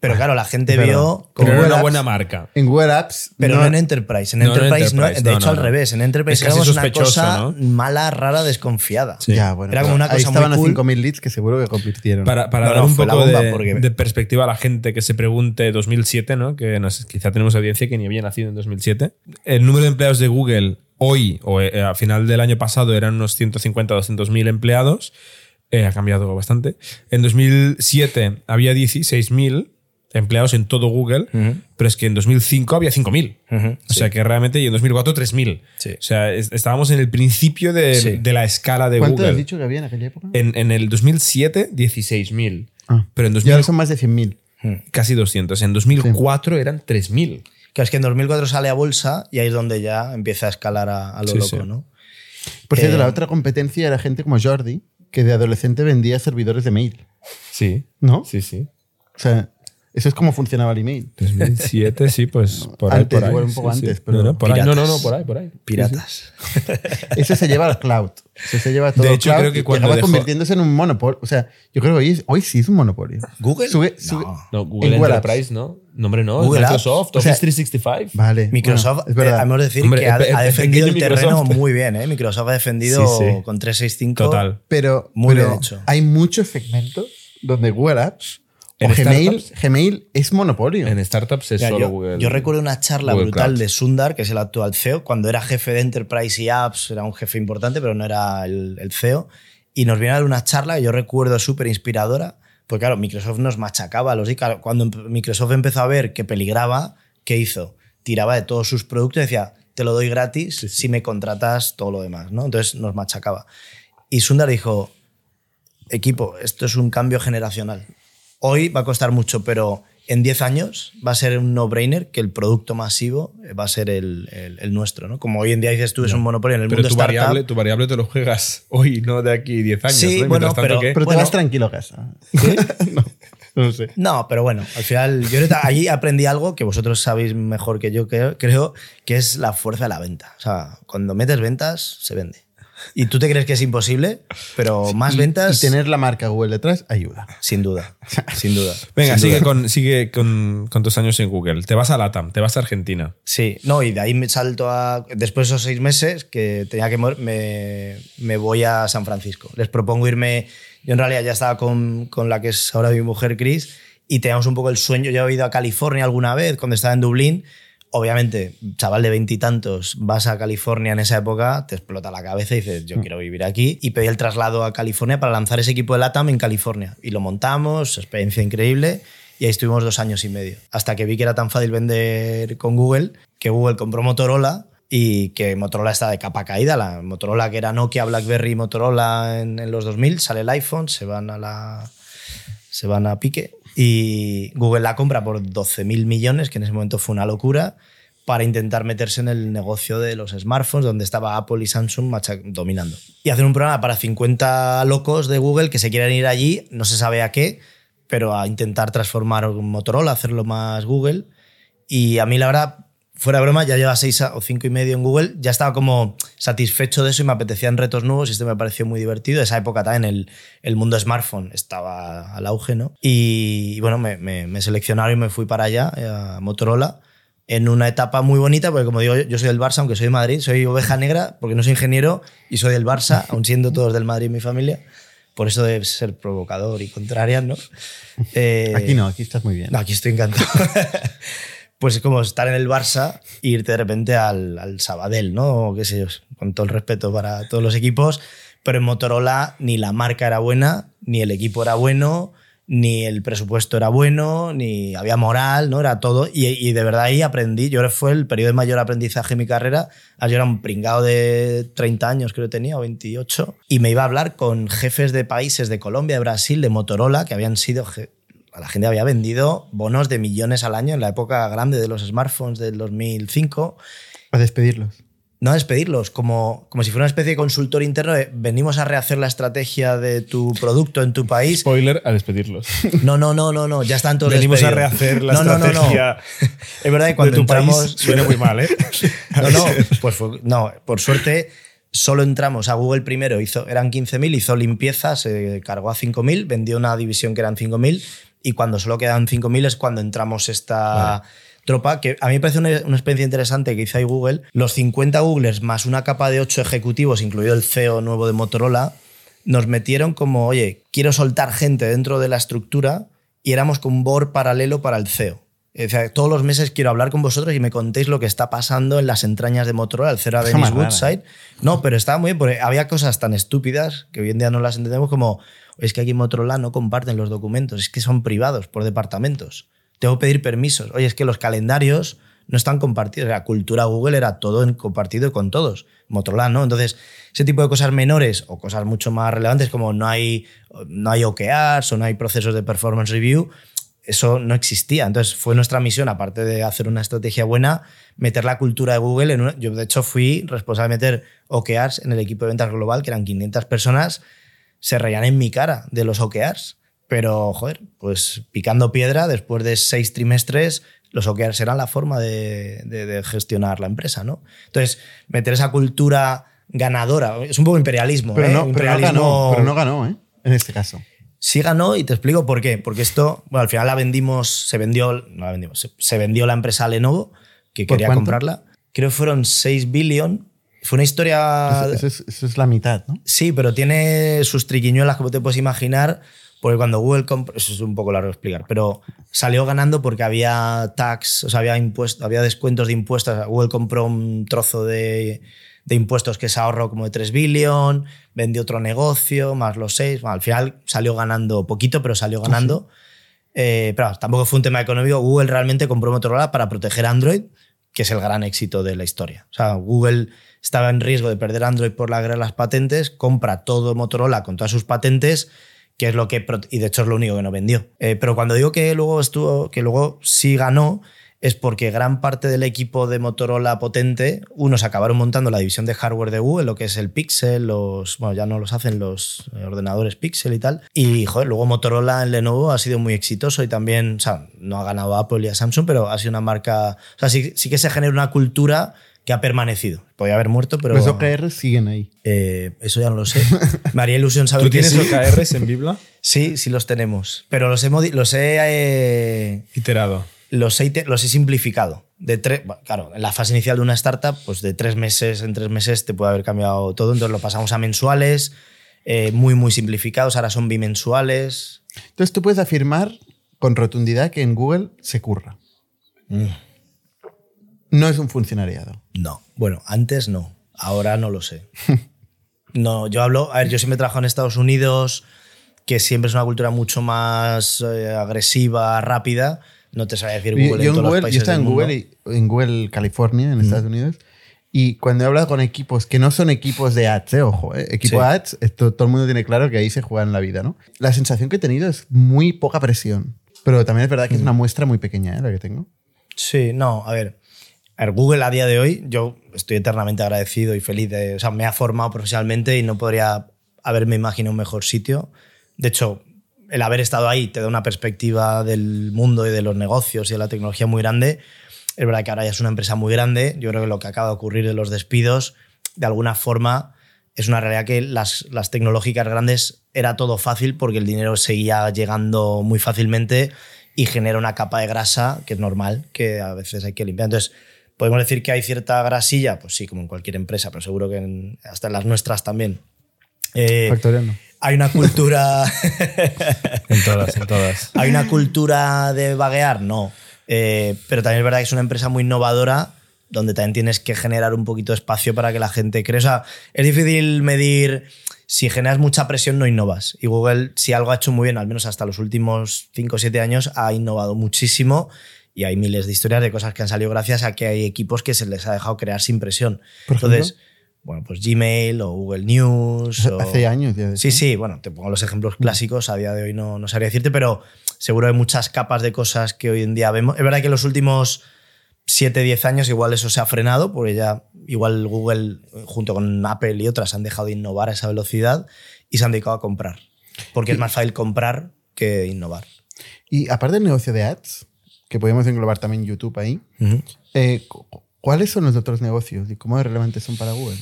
Pero claro, la gente vio. Pero era Google una Apps, buena marca. En Google Apps. Pero no, no- en Enterprise. En No, en Enterprise, no, Enterprise, de no, hecho no, al no. revés. En Enterprise Es éramos una sospechoso, cosa ¿no? mala, rara, desconfiada. Sí. Ya, bueno. Era como una ahí cosa estaban muy a cool. 5.000 leads que seguro que convirtieron. Para, para No, dar un poco bomba de, porque- de perspectiva a la gente que se pregunte 2007, ¿no? que nos- quizá tenemos audiencia que ni había nacido en 2007, el número de empleados de Google hoy o eh, a final del año pasado eran unos 150 200 mil empleados. Eh, ha cambiado bastante. En 2007 había 16.000 empleados en todo Google, pero es que en 2005 había 5.000. Ujú, O sea que realmente, y en 2004 3.000. Sí. O sea, es- estábamos en el principio de, Sí. de la escala de ¿Cuánto Google. has dicho que había en aquella época? En, en el 2007, 16.000. Ah. Pero en Y 2000, ahora son más de 100.000. casi 200. En 2004 eran 3.000. Que es que en 2004 sale a bolsa y ahí es donde ya empieza a escalar a, a lo Sí, loco, sí. ¿no? Por cierto, Eh, la otra competencia era gente como Jordi, que de adolescente vendía servidores de mail. Sí. ¿No? Sí, sí. O sea, Eso es como funcionaba el email. 2007, sí, pues por ahí, Antes, por ahí. igual un poco Sí, sí. antes, pero- No, no, por ahí. No, no, por ahí, por ahí. Piratas. Eso se lleva al cloud. Eso se lleva todo De al hecho, cloud creo que y cuando acaba dejó- convirtiéndose en un monopolio. O sea, yo creo que hoy, hoy sí es un monopolio. ¿Google? Sube- No. sube- No, Google En Google Enterprise, ¿no? No, hombre, no. Google Microsoft, O sea, Office 365. Vale. Microsoft, bueno, es verdad. eh, hemos de decir Hombre, que ha, defendido el terreno Microsoft. muy bien. ¿eh? Microsoft ha defendido Sí, sí. con 365. Total. pero, Muy pero bien hecho. hay muchos segmentos donde Google Apps o En Gmail, Gmail es monopolio. En startups es Mira, solo yo, Google. yo recuerdo una charla Google brutal Cloud. de Sundar, que es el actual CEO, cuando era jefe de Enterprise y Apps, era un jefe importante, pero no era el, el CEO. Y nos viene a dar una charla que yo recuerdo súper inspiradora, porque claro, Microsoft nos machacaba los y claro, Cuando Microsoft empezó a ver que peligraba, ¿qué hizo? Tiraba de todos sus productos y decía, te lo doy gratis si me contratas todo lo demás, ¿no? Entonces nos machacaba. Y Sundar dijo, equipo, esto es un cambio generacional. Hoy va a costar mucho, pero en 10 años va a ser un no-brainer que el producto masivo va a ser el, el- el nuestro. ¿no? Como hoy en día dices tú, es un monopolio en el Pero mundo tu startup. variable, tu variable te lo juegas hoy, no de aquí 10 años. Sí, bueno, pero- te vas tranquilo a casa. no, no sé. No, pero bueno, al final yo allí aprendí algo que vosotros sabéis mejor que yo, creo, creo, que es la fuerza de la venta. O sea, cuando metes ventas, se vende. Y tú te crees que es imposible, pero más Y- ventas, Y tener la marca Google detrás ayuda. sin duda, sin duda. Venga, sin sigue, duda. con, sigue con, con tus años en Google. Te vas a LATAM, te vas a Argentina. Sí, no, y de ahí me salto a. Después de esos seis meses que tenía que morir, me, me voy a San Francisco. Les propongo irme. Yo en realidad ya estaba con, con la que es ahora mi mujer, Chris, y teníamos un poco el sueño. Yo he ido a California alguna vez cuando estaba en Dublín. Obviamente, chaval de veintitantos, vas a California en esa época, te explota la cabeza y dices, yo quiero vivir aquí. Y pedí el traslado a California para lanzar ese equipo de LATAM en California. Y lo montamos, experiencia increíble. Y ahí estuvimos dos años y medio. Hasta que vi que era tan fácil vender con Google, que Google compró Motorola y que Motorola está de capa caída. La Motorola que era Nokia, BlackBerry y Motorola en, en los 2000, sale el iPhone, se van a la se van a pique y Google la compra por 12 mil millones, que en ese momento fue una locura, para intentar meterse en el negocio de los smartphones, donde estaba Apple y Samsung dominando. Y hacer un programa para 50 locos de Google que se quieren ir allí, no se sabe a qué, pero a intentar transformar Motorola, hacerlo más Google. Y a mí, la verdad, fuera broma, ya lleva seis o cinco y medio en Google, ya estaba como satisfecho de eso y me apetecían retos nuevos y esto me pareció muy divertido. Esa época también el, el mundo smartphone estaba al auge, ¿no? Y, y bueno, me, me- me seleccionaron y me fui para allá, eh, a Motorola, en una etapa muy bonita, porque como digo, yo, soy del Barça, aunque soy de Madrid, soy oveja negra, porque no soy ingeniero y soy del Barça, aun siendo todos del Madrid mi familia. Por eso de ser provocador y contraria, ¿no? Eh, Aquí no, aquí estás muy bien. no, aquí estoy encantado. pues es como estar en el Barça e irte de repente al, al Sabadell, ¿no? O qué sé yo, con todo el respeto para todos los equipos. Pero en Motorola ni la marca era buena, ni el equipo era bueno, ni el presupuesto era bueno, ni había moral, ¿no? Era todo. Y, de verdad ahí aprendí. Yo creo que fue el periodo de mayor aprendizaje de mi carrera. Yo era un pringado de 30 años, creo que tenía, o 28. Y me iba a hablar con jefes de países de Colombia, de Brasil, de Motorola, que habían sido a la gente había vendido bonos de millones al año en la época grande de los smartphones del 2005. A despedirlos. No a despedirlos, como, como si fuera una especie de consultor interno de venimos a rehacer la estrategia de tu producto en tu país. Spoiler, a despedirlos. No, no, no, no, no, ya están todos Venimos a rehacer la No, no, no, no. estrategia Es verdad que de cuando tu entramos... país. Suena muy mal, ¿eh? No, no, pues fue- no, por suerte solo entramos a Google primero, hizo, eran 15.000, hizo limpieza, se cargó a 5.000, vendió una división que eran 5.000 y cuando solo quedan 5.000 es cuando entramos esta tropa, que a mí me parece una, una experiencia interesante que hizo ahí Google. Los 50 Googlers más una capa de 8 ejecutivos, incluido el CEO nuevo de Motorola, nos metieron como, oye, quiero soltar gente dentro de la estructura y éramos con un board paralelo para el CEO. O sea, todos los meses quiero hablar con vosotros y me contéis lo que está pasando en las entrañas de Motorola, el CEO de Dennis. No, pero estaba muy bien porque había cosas tan estúpidas que hoy en día no las entendemos como es que aquí en Motorola no comparten los documentos, es que son privados por departamentos. Tengo que pedir permisos. Oye, es que los calendarios no están compartidos. La cultura Google era todo compartido con todos. Motorola no. Entonces, ese tipo de cosas menores o cosas mucho más relevantes como no hay, no hay OKRs o no hay procesos de performance review, eso no existía. Entonces fue nuestra misión, aparte de hacer una estrategia buena, meter la cultura de Google en una- Yo, de hecho, fui responsable de meter OKRs en el equipo de ventas global, que eran 500 personas, se reían en mi cara de los OKRs. Pero, joder, pues picando piedra, después de seis trimestres, los OKRs serán la forma de, de- de gestionar la empresa, ¿no? Entonces, meter esa cultura ganadora, es un poco imperialismo, Pero, ¿eh? no, pero, no Imperialismo- ganó, pero no ganó, ¿eh? En este caso. Sí ganó y te explico por qué. Porque esto, bueno, al final la vendimos, se vendió, no la vendimos, se, se vendió la empresa a Lenovo, que ¿Por quería cuánto? comprarla. Creo que fueron 6 billion. Fue una historia... Eso es, es la mitad, ¿no? Sí, pero tiene sus triquiñuelas, como te puedes imaginar, porque cuando Google compró, eso es un poco largo de explicar, pero salió ganando porque había tax, o sea, había, impuestos, había descuentos de impuestos. Google compró un trozo de, de impuestos que se ahorró como de 3 billion, vendió otro negocio, más los 6. Bueno, al final salió ganando poquito, pero salió ganando. Eh, pero tampoco fue un tema económico. Google realmente compró Motorola para proteger Android, que es el gran éxito de la historia. O sea, Google estaba en riesgo de perder Android por la guerra de las patentes, compra todo Motorola con todas sus patentes, que es lo que y de hecho es lo único que no vendió. Eh, pero cuando digo que luego estuvo, que luego sí ganó, es porque gran parte del equipo de Motorola potente, unos acabaron montando la división de hardware de Google, lo que es el Pixel, los, bueno, ya no los hacen los eh, ordenadores Pixel y tal. Y joder, luego Motorola en Lenovo ha sido muy exitoso y también, o sea, no ha ganado a Apple y a Samsung, pero ha sido una marca, o sea, sí, sí que se genera una cultura que ha permanecido. Podía haber muerto, pero Los OKR siguen ahí. eh, eso ya no lo sé. Me haría ilusión saber ¿Tú tienes sí. OKRs en Bibla? Sí, sí los tenemos. Pero los he, los he, eh, Iterado. Los los he simplificado. De tres, bueno, claro, en la fase inicial de una startup, pues de tres meses en tres meses te puede haber cambiado todo. Entonces lo pasamos a mensuales, eh, muy, muy simplificados. Ahora son bimensuales. Entonces tú puedes afirmar con rotundidad que en Google se curra. Mm. No es un funcionariado. No. Bueno, antes no. Ahora no lo sé. No, yo hablo. A ver, yo siempre he trabajado en Estados Unidos, que siempre es una cultura mucho más eh, agresiva, rápida. No te sabría decir Yo, Google yo en en todos los Google, yo estaba en. Google, y- en Google, California, en Estados Unidos, y cuando he hablado con equipos que no son equipos de ads, eh, ojo, eh, equipo Sí. ads, esto, todo el mundo tiene claro que ahí se juega en la vida, ¿no? La sensación que he tenido es muy poca presión, pero también es verdad que es una muestra muy pequeña, ¿eh? La que tengo. Sí, no, a ver. A ver, Google a día de hoy, yo estoy eternamente agradecido y feliz de. O sea, me ha formado profesionalmente y no podría haberme imaginado un mejor sitio. De hecho, el haber estado ahí te da una perspectiva del mundo y de los negocios y de la tecnología muy grande. Es verdad que ahora ya es una empresa muy grande. Yo creo que lo que acaba de ocurrir de los despidos, de alguna forma, es una realidad que las, las tecnológicas grandes era todo fácil porque el dinero seguía llegando muy fácilmente y genera una capa de grasa que es normal, que a veces hay que limpiar. Entonces, podemos decir que hay cierta grasilla, pues sí, como en cualquier empresa, pero seguro que hasta en las nuestras también. Eh. Hay una cultura. En todas, en todas. ¿Hay una cultura de vaguear? No. Eh, pero también es verdad que es una empresa muy innovadora donde también tienes que generar un poquito de espacio para que la gente cree. O sea, es difícil medir. Si generas mucha presión, no innovas. Y Google, si algo ha hecho muy bien, al menos hasta los últimos 5 o 7 años, ha innovado muchísimo. Y hay miles de historias de cosas que han salido gracias a que hay equipos que se les ha dejado crear sin presión. Por Entonces, bueno, pues Gmail o Google News. o- Hace años ya Sí, sí, bueno, te pongo los ejemplos clásicos, a día de hoy no, no sabría decirte, pero seguro hay muchas capas de cosas que hoy en día vemos. Es verdad que en los últimos 7, 10 años igual eso se ha frenado, porque ya igual Google junto con Apple y otras han dejado de innovar a esa velocidad y se han dedicado a comprar, porque es más fácil comprar que innovar. Y aparte del negocio de ads, que podemos englobar también YouTube ahí, eh, ¿cuáles son los otros negocios y cómo de relevantes son para Google?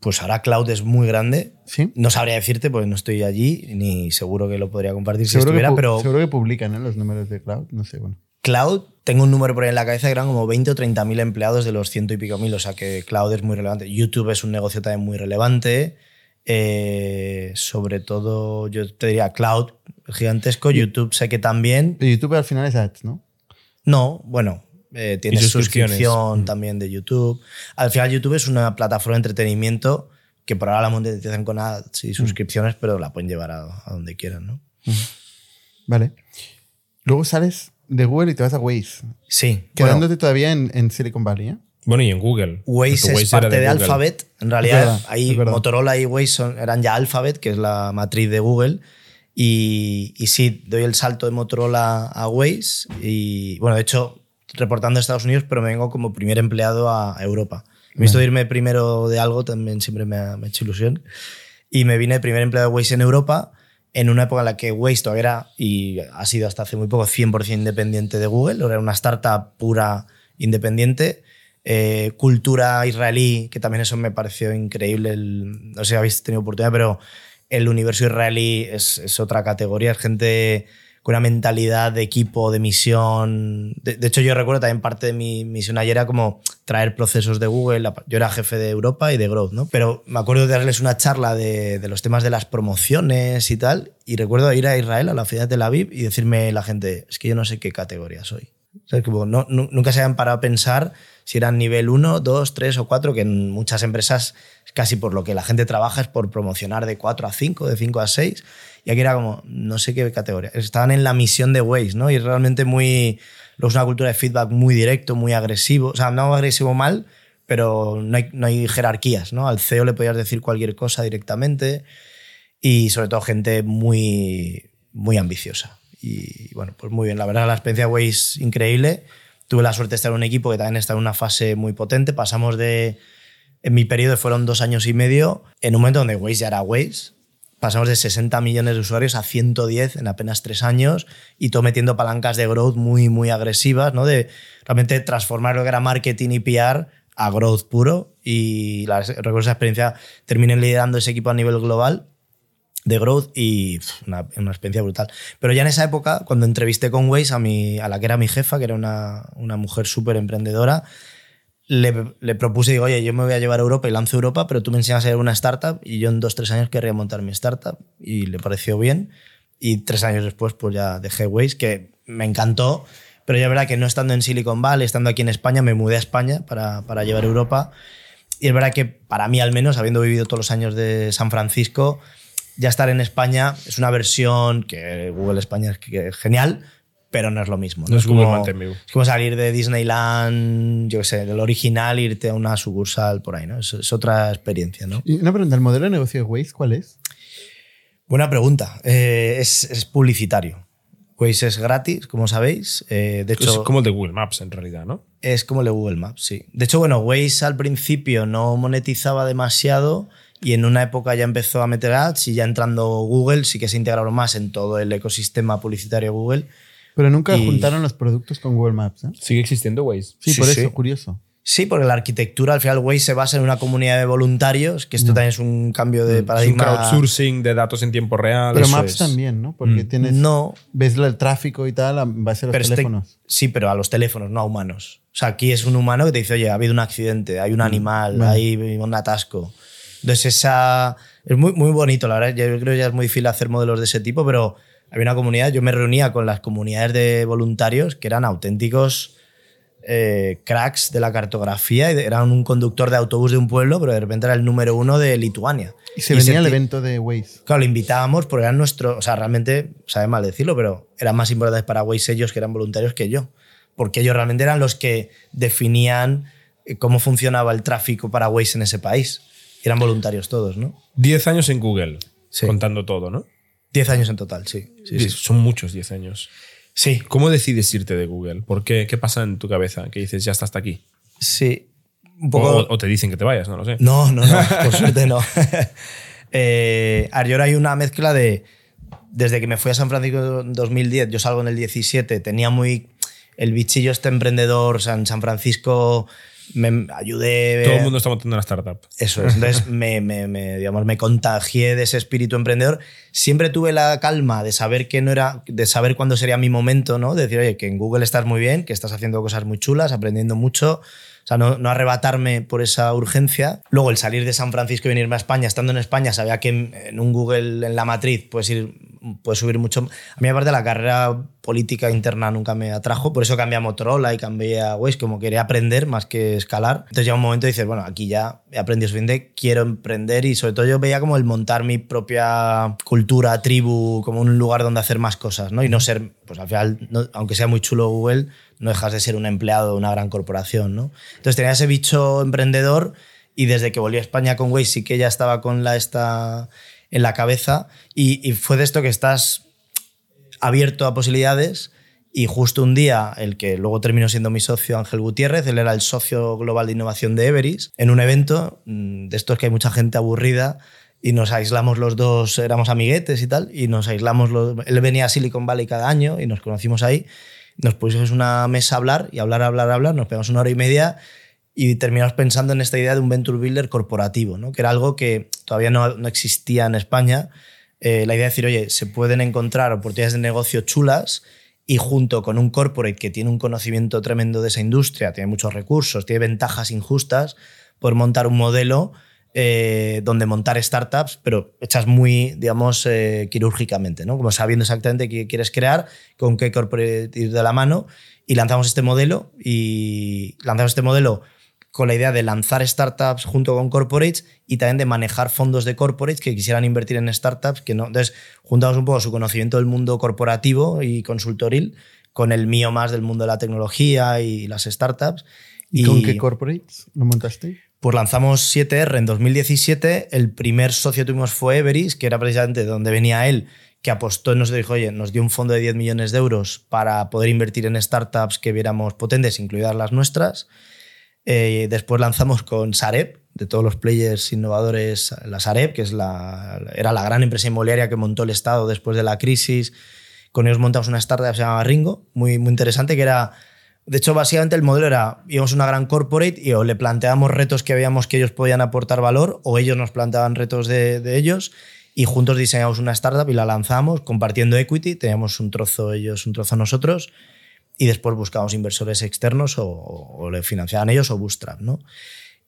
Pues ahora Cloud es muy grande. ¿Sí? No sabría decirte porque no estoy allí, ni seguro que lo podría compartir si Seguro, que, estuviera, pero seguro que publican ¿eh? los números de Cloud, no sé, bueno. Cloud, tengo un número por ahí en la cabeza que eran como 20 o 30 mil empleados de los ciento y pico mil, o sea que Cloud es muy relevante. YouTube es un negocio también muy relevante. Eh, sobre todo, yo te diría Cloud, gigantesco. YouTube sé que también. Pero YouTube al final es ads, ¿no? No, bueno, eh, suscripción también de YouTube. Al final, YouTube es una plataforma de entretenimiento que por ahora la monetizan con ads y suscripciones, pero la pueden llevar a, a donde quieran, ¿no? Vale. Luego sales de Google y te vas a Waze, Sí, bueno, quedándote todavía en, en Silicon Valley, ¿eh? Bueno, y en Google. Waze es parte de. Alphabet. En realidad, verdad, ahí. Motorola y Waze son- eran ya Alphabet, que es la matriz de Google. Y, y sí, doy el salto de Motorola a Waze. Y bueno, de hecho, reportando a Estados Unidos, pero me vengo como primer empleado a Europa. Me visto de irme primero de algo, también siempre me ha, me ha hecho ilusión. Y me vine primer empleado de Waze en Europa. en una época en la que Waze todavía era, y ha sido hasta hace muy poco, 100% independiente de Google, era una startup pura independiente. Eh, cultura israelí, que también eso me pareció increíble. el- no sé si habéis tenido oportunidad, pero el universo israelí es, es otra categoría. Es gente con una mentalidad de equipo, de misión. De, hecho, yo recuerdo también parte de mi misión ayer era como traer procesos de Google. Yo era jefe de Europa y de Growth, ¿no? Pero me acuerdo de darles una charla de, de los temas de las promociones y tal. Y recuerdo ir a Israel, a la ciudad de Tel Aviv, y decirme la gente, es que yo no sé qué categoría soy. No, nu- nunca se habían parado a pensar si eran nivel 1, 2, 3 o 4, que en muchas empresas casi por lo que la gente trabaja es por promocionar de 4 a 5, de 5 a 6. Y aquí era como, no sé qué categoría. Estaban en la misión de Waze, ¿no? Y realmente muy. Es una cultura de feedback muy directo, muy agresivo. O sea, no agresivo mal, pero no hay, no hay jerarquías, ¿no? Al CEO le podías decir cualquier cosa directamente. Y sobre todo gente muy, muy ambiciosa. Y bueno, pues muy bien. La verdad, la experiencia de Waze increíble. Tuve la suerte de estar en un equipo que también está en una fase muy potente. Pasamos de. En mi periodo fueron dos años y medio, en un momento donde Waze ya era Waze. Pasamos de 60 millones de usuarios a 110 en apenas tres años y todo metiendo palancas de growth muy, muy agresivas, ¿no? De realmente transformar lo que era marketing y PR a growth puro. Y la, recuerdo esa experiencia, terminé liderando ese equipo a nivel global de growth y una, una experiencia brutal. Pero ya en esa época, cuando entrevisté con Waze a, mi, a la que era mi jefa, que era una, una mujer súper emprendedora, le, le propuse, digo, oye, yo me voy a llevar a Europa y lanzo Europa, pero tú me enseñas a ser una startup y yo en dos, tres años querría montar mi startup y le pareció bien. Y tres años después, pues ya dejé Waze, que me encantó, pero ya verdad que no estando en Silicon Valley, estando aquí en España, me mudé a España para, para llevar Europa. Y es verdad que para mí al menos, habiendo vivido todos los años de San Francisco, ya estar en España es una versión que Google España es genial, pero no es lo mismo. No es Google como, Mountain View. es como salir de Disneyland, yo qué sé, del original, irte a una sucursal por ahí, ¿no? Es, es otra experiencia, ¿no? Y una pregunta, ¿el modelo de negocio de Waze cuál es? Buena pregunta. Eh, es, es publicitario. Waze es gratis, como sabéis. Eh, de Es hecho, como el de Google Maps, en realidad, ¿no? es como el de Google Maps, sí. De hecho, bueno, Waze al principio no monetizaba demasiado y en una época ya empezó a meter ads y ya entrando Google sí que se integraron más en todo el ecosistema publicitario Google. Pero nunca Y- juntaron los productos con Google Maps. ¿eh? Sigue existiendo Waze. Sí, Sí, por sí. eso, curioso. Sí, porque la arquitectura al final Waze se basa en una comunidad de voluntarios, que esto también es un cambio de Es un paradigma. crowdsourcing de datos en tiempo real. Pero eso Maps es. también, ¿no? Porque Mm. tienes, No, ves el tráfico y tal a base de los pero este- teléfonos. sí, pero a los teléfonos, no a humanos. O sea, aquí es un humano que te dice, oye, ha habido un accidente, hay un animal, hay un atasco. Entonces, esa. Es muy, muy bonito, la verdad. Yo creo que ya es muy difícil hacer modelos de ese tipo, pero había una comunidad. Yo me reunía con las comunidades de voluntarios que eran auténticos eh, cracks de la cartografía. y Eran un conductor de autobús de un pueblo, pero de repente era el número uno de Lituania. Y se venía al evento de Waze. Claro, lo invitábamos porque eran nuestros, o sea, realmente, sabe mal decirlo, pero eran más importantes para Waze ellos que eran voluntarios que yo. Porque ellos realmente eran los que definían eh, cómo funcionaba el tráfico para Waze en ese país. Y eran voluntarios todos, ¿no? 10 años en Google, Sí. contando todo, ¿no? Diez años en total, sí. sí, sí. Son muchos 10 años. Sí, ¿Cómo decides irte de Google? ¿Por qué? ¿Qué pasa en tu cabeza? Que dices, ya está hasta aquí. sí. Un O, poco... o te dicen que te vayas, no lo sé. No, no, no, por suerte no. eh, ahora hay una mezcla de. Desde que me fui a San Francisco en 2010, yo salgo en el 17, tenía muy. El bichillo este emprendedor, en San Francisco me ayudé. Todo el mundo está montando una startup. Eso es. Entonces me, me- me, digamos, me contagié de ese espíritu emprendedor. Siempre tuve la calma de saber que no era, de saber cuándo sería mi momento, ¿no? De decir, oye, que en Google estás muy bien, que estás haciendo cosas muy chulas, aprendiendo mucho. O sea, no, no arrebatarme por esa urgencia. Luego, el salir de San Francisco y venirme a España, estando en España, sabía que en, en un Google en la matriz puedes ir, puedes subir mucho. A mí, aparte, la carrera política interna nunca me atrajo, por eso cambié a Motorola y cambié a Waze, como quería aprender más que escalar. Entonces, llega un momento y dices, bueno, aquí ya he aprendido suficiente, quiero emprender y sobre todo yo veía como el montar mi propia cultura, tribu, como un lugar donde hacer más cosas, ¿no? Y no ser, pues al final, no- aunque sea muy chulo Google, no dejas de ser un empleado de una gran corporación, ¿no? Entonces tenía ese bicho emprendedor y desde que volví a España con Waze sí que ya estaba con la esta en la cabeza y, y fue de esto que estás abierto a posibilidades y justo un día el que luego terminó siendo mi socio Ángel Gutiérrez, él era el socio global de innovación de Everis, en un evento mm, de estos que hay mucha gente aburrida y nos aislamos los dos, éramos amiguetes y tal, y nos aislamos. Los, él venía a Silicon Valley cada año y nos conocimos ahí. Nos pusimos una mesa a hablar y hablar, hablar, hablar. Nos pegamos una hora y media y terminamos pensando en esta idea de un venture builder corporativo, ¿no? que era algo que todavía no, no existía en España. Eh, la idea de decir, oye, se pueden encontrar oportunidades de negocio chulas y junto con un corporate que tiene un conocimiento tremendo de esa industria, tiene muchos recursos, tiene ventajas injustas, por montar un modelo eh, donde montar startups, pero hechas muy, digamos, eh, quirúrgicamente, ¿no? Como sabiendo exactamente qué quieres crear, con qué corporate ir de la mano. Y lanzamos este modelo y lanzamos este modelo con la idea de lanzar startups junto con corporates y también de manejar fondos de corporates que quisieran invertir en startups. Que no. Entonces, juntamos un poco su conocimiento del mundo corporativo y consultoril con el mío más del mundo de la tecnología y las startups. ¿Y, con qué corporates lo montaste? Pues lanzamos 7R en 2017. El primer socio que tuvimos fue Everis, que era precisamente de donde venía él, que apostó y nos dijo, oye, nos dio un fondo de 10 millones de euros para poder invertir en startups que viéramos potentes, incluidas las nuestras. Eh, después lanzamos con Sareb, de todos los players innovadores, la Sareb, que es la, era la gran empresa inmobiliaria que montó el Estado después de la crisis. Con ellos montamos una startup que se llama Ringo, muy, muy interesante, que era... De hecho, básicamente el modelo era, íbamos una gran corporate y o le planteábamos retos que veíamos que ellos podían aportar valor o ellos nos planteaban retos de, de ellos y juntos diseñamos una startup y la lanzamos compartiendo equity, teníamos un trozo ellos, un trozo nosotros y después buscamos inversores externos o, le financiaban ellos o Bootstrap, ¿no?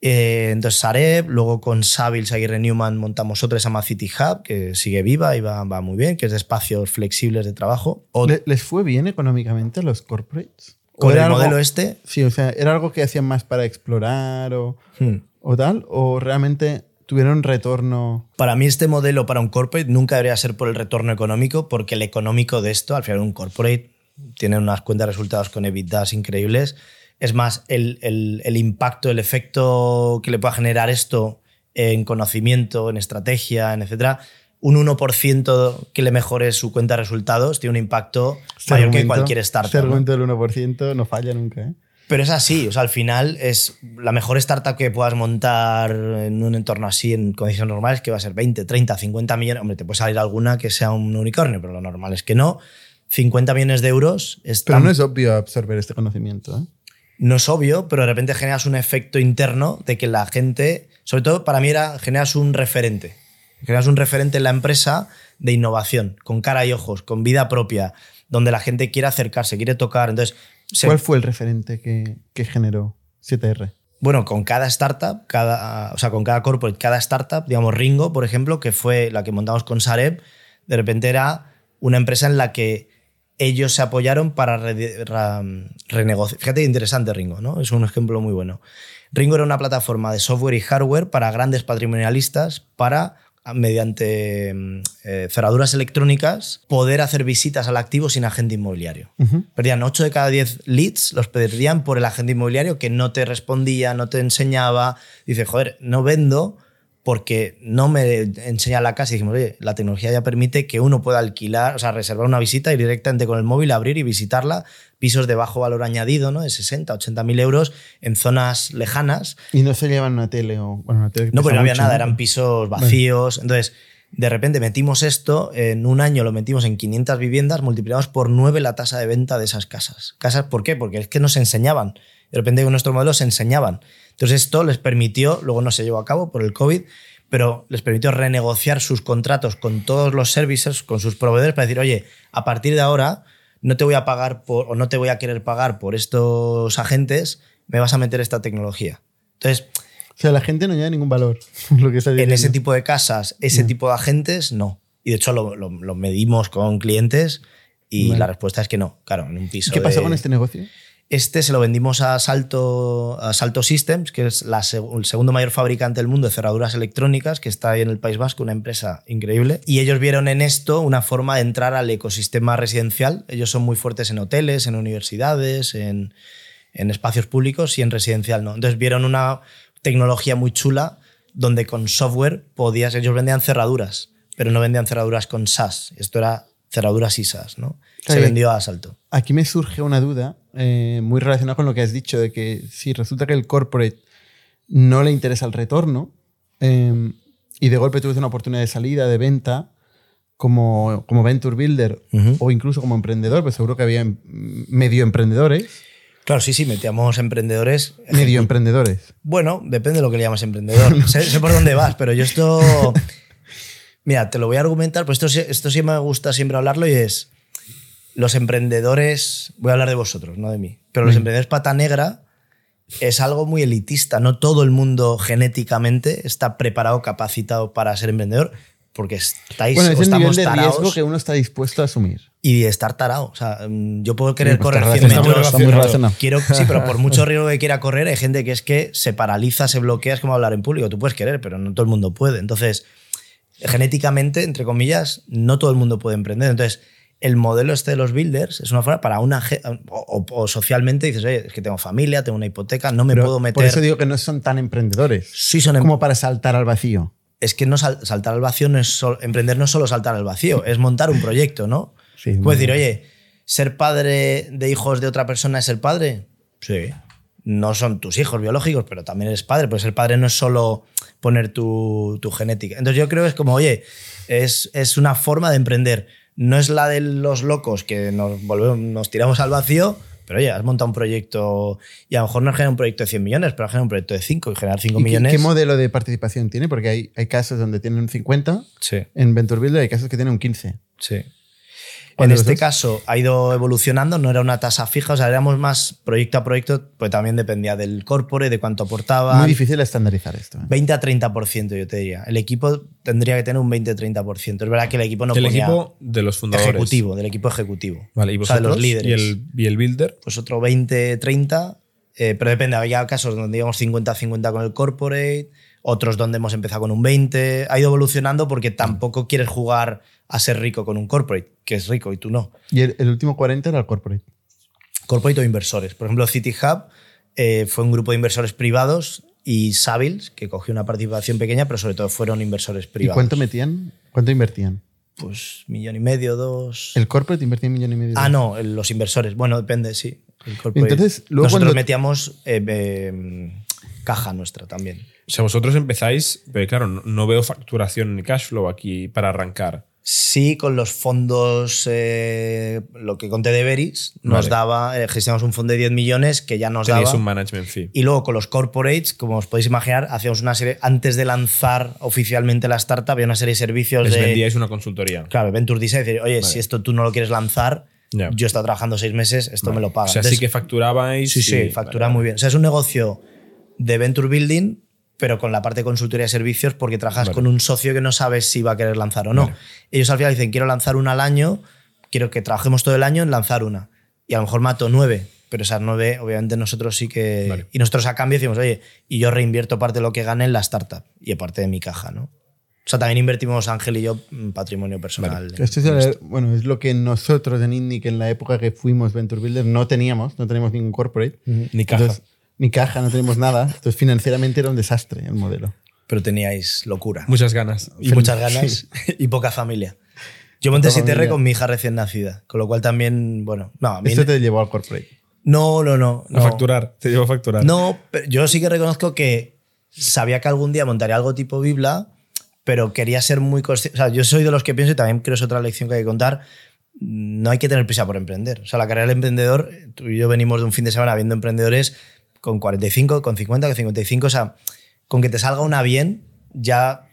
Eh, entonces Sareb, luego con Savils Aguirre Newman montamos otra, se llama City Hub, que sigue viva y va, va muy bien, que es de espacios flexibles de trabajo. ¿Les fue bien económicamente a los corporates? ¿Con el modelo este? Sí, o sea, ¿era algo que hacían más para explorar o, hmm. o tal? ¿O realmente tuvieron retorno? Para mí este modelo para un corporate nunca debería ser por el retorno económico, porque el económico de esto, al final un corporate tienen unas cuentas de resultados con EBITDAs increíbles. Es más, el, el, impacto, el efecto que le pueda generar esto en conocimiento, en estrategia, en etcétera, un 1% que le mejore su cuenta de resultados tiene un impacto mayor que cualquier startup. Este argumento del 1% no falla nunca. ¿eh? Pero es así, o sea, al final es la mejor startup que puedas montar en un entorno así, en condiciones normales, que va a ser 20, 30, 50 millones. Hombre, te puede salir alguna que sea un unicornio, pero lo normal es que no. 50 millones de euros. Pero no es obvio absorber este conocimiento. ¿eh? No es obvio, pero de repente generas un efecto interno de que la gente, sobre todo para mí era, generas un referente. Generas un referente en la empresa de innovación, con cara y ojos, con vida propia, donde la gente quiere acercarse, quiere tocar. Entonces, ¿Cuál fue el referente que, que generó 7R? Bueno, con cada startup, cada, o sea, con cada corporate, cada startup, digamos Ringo, por ejemplo, que fue la que montamos con Sareb, de repente era una empresa en la que ellos se apoyaron para renegociar. Fíjate, interesante Ringo, ¿no? Es un ejemplo muy bueno. Ringo era una plataforma de software y hardware para grandes patrimonialistas para mediante eh, cerraduras electrónicas, poder hacer visitas al activo sin agente inmobiliario. Perdían 8 de cada 10 leads, los perdían por el agente inmobiliario que no te respondía, no te enseñaba. Dice, joder, no vendo porque no me enseña la casa y dijimos, oye, la tecnología ya permite que uno pueda alquilar, o sea, reservar una visita y directamente con el móvil abrir y visitarla, pisos de bajo valor añadido, ¿no? De 60, 80 mil euros en zonas lejanas. Y no se llevan una tele o... Bueno, una tele no, pues no había nada, eran pisos vacíos. Entonces, de repente metimos esto, en un año lo metimos en 500 viviendas, multiplicamos por 9 la tasa de venta de esas casas. ¿Casas por qué? Porque es que nos enseñaban. De repente con nuestro modelo se enseñaban. Entonces esto les permitió, luego no se llevó a cabo por el COVID, pero les permitió renegociar sus contratos con todos los servicios, con sus proveedores, para decir, oye, a partir de ahora no te voy a pagar por, o no te voy a querer pagar por estos agentes, me vas a meter esta tecnología. Entonces... O sea, la gente no lleva ningún valor. Lo que en ese tipo de casas, ese tipo de agentes, no. Y de hecho lo, medimos con clientes y la respuesta es que no. Claro, en un piso. ¿Qué pasó con este negocio? Este se lo vendimos a Salto, Systems, que es el segundo mayor fabricante del mundo de cerraduras electrónicas, que está ahí en el País Vasco, una empresa increíble. Y ellos vieron en esto una forma de entrar al ecosistema residencial. Ellos son muy fuertes en hoteles, en universidades, en, en espacios públicos y en residencial no. Entonces vieron una tecnología muy chula donde con software podías, ellos vendían cerraduras, pero no vendían cerraduras con SaaS. Esto era cerraduras y SaaS, ¿no? Se vendió a Salto. Aquí me surge una duda eh, muy relacionada con lo que has dicho, de que si resulta que el corporate no le interesa el retorno, em, y de golpe tuviste una oportunidad de salida, de venta, como, como Venture Builder o incluso como emprendedor, pues seguro que había em- medio emprendedores. Claro, sí, sí, metíamos emprendedores. Medio emprendedores. Bueno, depende de lo que le llamas emprendedor. sé, sé por dónde vas, pero yo esto. Mira, te lo voy a argumentar, pues esto, sí- esto sí me gusta siempre hablarlo y es. Los emprendedores. Voy a hablar de vosotros, no de mí. Pero los emprendedores pata negra es algo muy elitista. No todo el mundo genéticamente está preparado, capacitado para ser emprendedor, porque estáis Bueno, es o el nivel estamos de riesgo tarados que uno está dispuesto a asumir. y de estar tarado. O sea, mm, yo puedo querer pues correr está 100 relacionado, metros. Quiero, sí, pero por mucho riesgo que quiera correr, hay gente que es que se paraliza, se bloquea, es como hablar en público. Tú puedes querer, pero no todo el mundo puede. Entonces, genéticamente, entre comillas, no todo el mundo puede emprender. Entonces, el modelo este de los builders es una forma para una o, o- socialmente dices, oye, es que tengo familia, tengo una hipoteca, no me Pero puedo meter. Por eso digo que no son tan emprendedores. Sí son em- como para saltar al vacío. es que no sal- saltar al vacío no es sol- emprender no es solo saltar al vacío, es montar un proyecto, ¿no? Sí, Puedes decir, oye, ser padre de hijos de otra persona es ser padre. Sí. No son tus hijos biológicos, pero también eres padre. Pues ser padre no es solo poner tu, tu genética. Entonces yo creo que es como, oye, es, es una forma de emprender. No es la de los locos que nos, volvemos, nos tiramos al vacío, pero oye, has montado un proyecto y a lo mejor no genera un proyecto de 100 millones, pero has generado un proyecto de 5 y generar 5 ¿Y qué, millones. qué modelo de participación tiene? Porque hay, hay casos donde tienen un 50, Sí. en Venture Builder hay casos que tienen un 15. Sí. ¿Cuál En este dos? caso ha ido evolucionando, no era una tasa fija, o sea, éramos más proyecto a proyecto, pues también dependía del corpore, de cuánto aportaba. Muy difícil estandarizar esto. ¿eh? 20 a 30%, yo te diría. El equipo tendría que tener un 20-30%. Es verdad que el equipo no el ponía equipo de los fundadores. ejecutivo, del equipo ejecutivo. Vale, y O sea, de vosotros. los líderes. Y el, y el builder. Pues otro 20-30, eh, pero depende. Había casos donde íbamos 50-50 con el corporate, otros donde hemos empezado con un 20. Ha ido evolucionando porque tampoco quieres jugar a ser rico con un corporate, que es rico y tú no. Y el, el último 40 era el corporate. corporate o inversores. Por ejemplo, City Hub eh, fue un grupo de inversores privados y Savils, que cogió una participación pequeña, pero sobre todo fueron inversores ¿Y privados. cuánto metían? ¿Cuánto invertían? Pues millón y medio, dos. El corporate invertía un millón y medio. Ah, no, los inversores. Bueno, depende, sí. El. Entonces, luego Nosotros cuando- metíamos eh, eh, caja nuestra también. O sea, vosotros empezáis, pero claro, no, veo facturación ni cash flow aquí para arrancar. Sí, con los fondos, eh, lo que conté de Veris, nos Vale. daba, eh, gestionamos un fondo de 10 millones que ya nos Tenéis daba. un management fee. Y luego con los corporates, como os podéis imaginar, hacíamos una serie, antes de lanzar oficialmente la startup, había una serie de servicios Les de... vendíais una consultoría. Claro, Venture Design, decir, oye, si esto tú no lo quieres lanzar, yo he estado trabajando seis meses, esto me lo O pagan. sea, sí que facturabais. sí, sí, y- factura muy bien. O sea, es un negocio de Venture Building, pero con la parte de consultoría de servicios, porque trabajas Vale. con un socio que no sabes si va a querer lanzar o no. Vale. Ellos al final dicen, quiero lanzar una al año, quiero que trabajemos todo el año en lanzar una. Y a lo mejor mato nueve, pero esas nueve, obviamente nosotros sí que... Vale. Y nosotros a cambio decimos, oye, y yo reinvierto parte de lo que gane en la startup y parte de mi caja, ¿no? O sea, también invertimos Ángel y yo en patrimonio personal. Esto es, el- bueno, es lo que nosotros en Indic en la época que fuimos Venture Builder no teníamos, no teníamos ningún corporate. Ni caja. Entonces, ni caja, no teníamos nada. Entonces financieramente era un desastre el modelo. Pero teníais locura. Muchas ganas. y muchas ganas y poca familia. Yo monté familia. con mi hija recién nacida, con lo cual también, bueno, no, a mí Esto te llevó al corporate. no, no, no, A no. facturar. Te llevo a facturar. No, pero yo sí que reconozco que sabía que algún día montaría algo tipo Bibla, pero quería ser muy consciente. O sea, yo soy de los que pienso, y también creo que es otra lección que hay que contar, no hay que tener prisa por emprender. O sea, la carrera del emprendedor, tú y yo venimos de un fin de semana viendo emprendedores con 45, con 50, con 55. O sea, con que te salga una bien, ya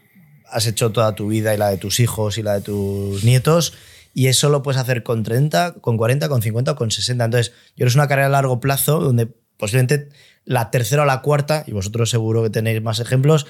has hecho toda tu vida y la de tus hijos y la de tus nietos. Y eso lo puedes hacer con 30, con 40, con 50 o con 60. Entonces, yo es una carrera a largo plazo donde posiblemente la tercera o la cuarta, y vosotros seguro que tenéis más ejemplos,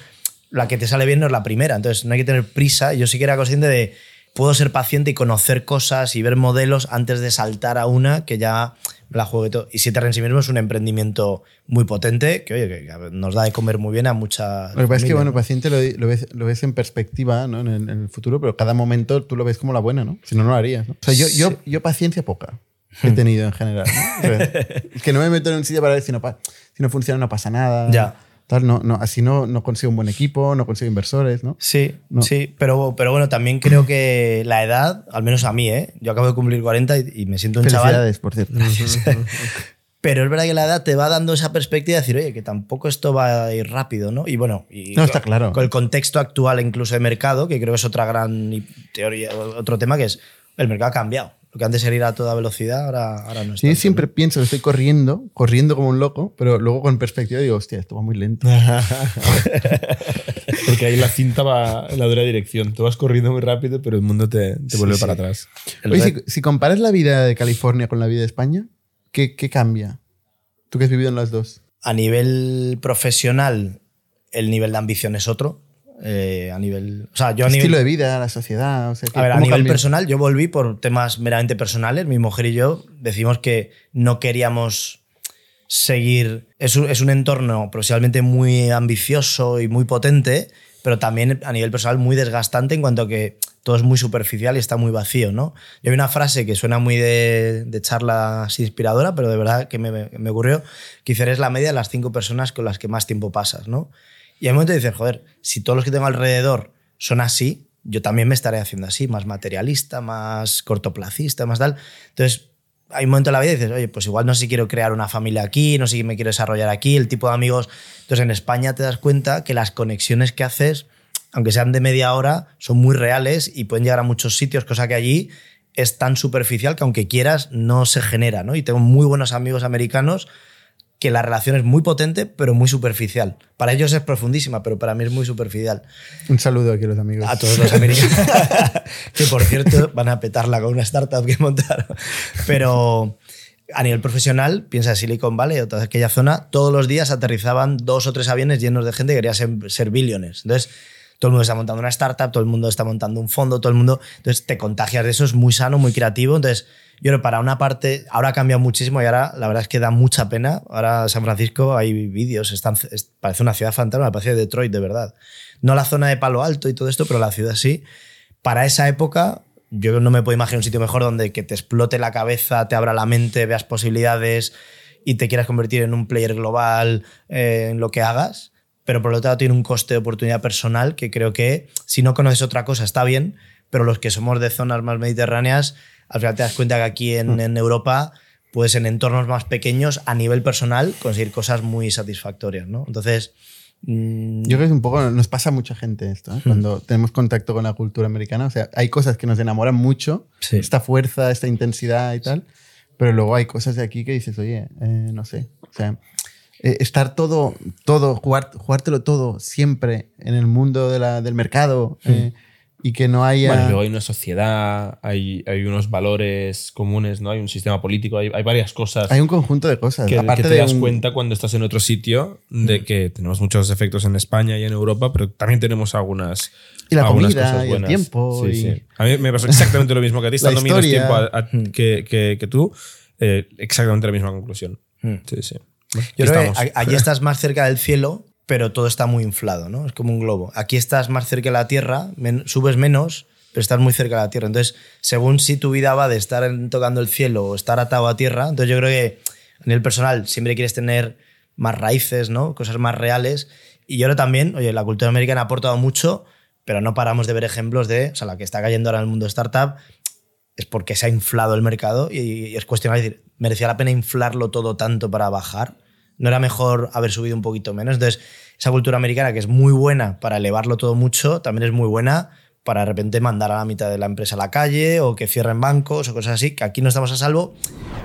la que te sale bien no es la primera. Entonces, no hay que tener prisa. Yo sí que era consciente de puedo ser paciente y conocer cosas y ver modelos antes de saltar a una que ya la juegue todo. Y Siete en sí mismo es un emprendimiento muy potente que, oye, que nos da de comer muy bien a muchas. Lo que pasa es que, bueno, ¿no? paciente lo, lo ves, lo ves en perspectiva ¿no? en, el, en el futuro, pero cada momento tú lo ves como la buena, ¿no? Si no, no lo harías. ¿no? O sea, yo, yo, yo paciencia poca he tenido en general. ¿no? Que no me meto en un sitio para ver si no, si no funciona, no pasa nada. Ya. Tal, no, no, así no, no consigo un buen equipo, no consigo inversores, ¿no? Sí, No. sí, pero, pero bueno, también creo que la edad, al menos a mí, ¿eh? yo acabo de cumplir 40 y, y me siento un chaval. Felicidades, por cierto. Pero es verdad que la edad te va dando esa perspectiva de decir, oye, que tampoco esto va a ir rápido, ¿no? Y bueno, y No, está claro. con el contexto actual incluso de mercado, que creo que es otra gran teoría, otro tema que es el mercado ha cambiado. Lo que antes era ir a toda velocidad, ahora, ahora no es Sí, tanto, siempre pienso que estoy corriendo, corriendo como un loco, pero luego con perspectiva digo, hostia, esto va muy lento. Porque ahí la cinta va en la dura dirección. Tú vas corriendo muy rápido, pero el mundo te, te vuelve para atrás. Oye, si comparas la vida de California con la vida de España, ¿qué, qué cambia? Tú que has vivido en las dos. A nivel profesional, el nivel de ambición es otro. Eh, a nivel. O sea, yo a nivel. Estilo de vida, la sociedad, o sea, A ver, a ¿cómo nivel personal, yo volví por temas meramente personales. Mi mujer y yo decimos que no queríamos seguir. Es un, es un entorno profesionalmente muy ambicioso y muy potente, pero también a nivel personal muy desgastante en cuanto a que todo es muy superficial y está muy vacío, ¿no? Yo hay una frase que suena muy de, de charla así inspiradora, pero de verdad que me, me ocurrió, que eres la media de las cinco personas con las que más tiempo pasas, ¿no? Y un momento decir, joder, si todos los que tengo alrededor son así, yo también me estaré haciendo así, más materialista, más cortoplacista, más tal. Entonces, hay un momento en la vida y dices, oye, pues igual no sé si quiero crear una familia aquí, no sé si me quiero desarrollar aquí, el tipo de amigos. Entonces, en España te das cuenta que las conexiones que haces, aunque sean de media hora, son muy reales y pueden llegar a muchos sitios, cosa que allí es tan superficial que aunque quieras, no se genera, ¿no? Y tengo muy buenos amigos americanos que la relación es muy potente, pero muy superficial. Para ellos es profundísima, pero para mí es muy superficial. Un saludo aquí a los amigos. A todos los americanos. que por cierto van a petarla con una startup que montaron. Pero a nivel profesional, piensa en Silicon Valley o toda aquella zona, todos los días aterrizaban dos o tres aviones llenos de gente que quería ser, ser billiones. Entonces, todo el mundo está montando una startup, todo el mundo está montando un fondo, todo el mundo. Entonces, te contagias de eso, es muy sano, muy creativo. Entonces, yo creo para una parte, ahora ha cambiado muchísimo y ahora la verdad es que da mucha pena. Ahora San Francisco hay vídeos, están, es- parece una ciudad fantasma, parece Detroit de verdad. No la zona de Palo Alto y todo esto, pero la ciudad sí. Para esa época, yo no me puedo imaginar un sitio mejor donde que te explote la cabeza, te abra la mente, veas posibilidades y te quieras convertir en un player global eh, en lo que hagas. Pero por lo tanto tiene un coste de oportunidad personal que creo que si no conoces otra cosa está bien, pero los que somos de zonas más mediterráneas, al final te das cuenta que aquí en, en Europa, pues en entornos más pequeños, a nivel personal, conseguir cosas muy satisfactorias. ¿no? Entonces, mm, Yo creo que es un poco, nos pasa a mucha gente esto, ¿eh? cuando tenemos contacto con la cultura americana. O sea, hay cosas que nos enamoran mucho, Sí. esta fuerza, esta intensidad y tal, pero luego hay cosas de aquí que dices, oye, eh, no sé. O sea, eh, estar todo, todo, jugar, jugártelo todo siempre en el mundo de la- del mercado eh, y que no haya. Bueno, luego hay una sociedad, hay, hay unos valores comunes, ¿no? Hay un sistema político, hay, hay varias cosas hay un conjunto de cosas. que, aparte que te de das un- cuenta cuando estás en otro sitio de que tenemos muchos efectos en España y en Europa, pero también tenemos algunas. Y la algunas comida, cosas y el buenas. tiempo, Sí, y- sí. A mí me pasó exactamente lo mismo que a ti, estando menos tiempo a- a- que, que- que tú, eh, exactamente la misma conclusión. Sí, sí. Yo creo que estamos. allí estás más cerca del cielo, pero todo está muy inflado, ¿no? Es como un globo. Aquí estás más cerca de la Tierra, men- subes menos, pero estás muy cerca de la Tierra. Entonces, según si tu vida va de estar tocando el cielo o estar atado a tierra, entonces yo creo que a nivel personal siempre quieres tener más raíces, ¿no? Cosas más reales. Y yo creo también, oye, la cultura americana ha aportado mucho, pero no paramos de ver ejemplos de, o sea, la que está cayendo ahora en el mundo startup es porque se ha inflado el mercado y, y es cuestionable decir, ¿merecía la pena inflarlo todo tanto para bajar? ¿No era mejor haber subido un poquito menos? Entonces, esa cultura americana que es muy buena para elevarlo todo mucho, también es muy buena para de repente mandar a la mitad de la empresa a la calle o que cierren bancos o cosas así, que aquí no estamos a salvo,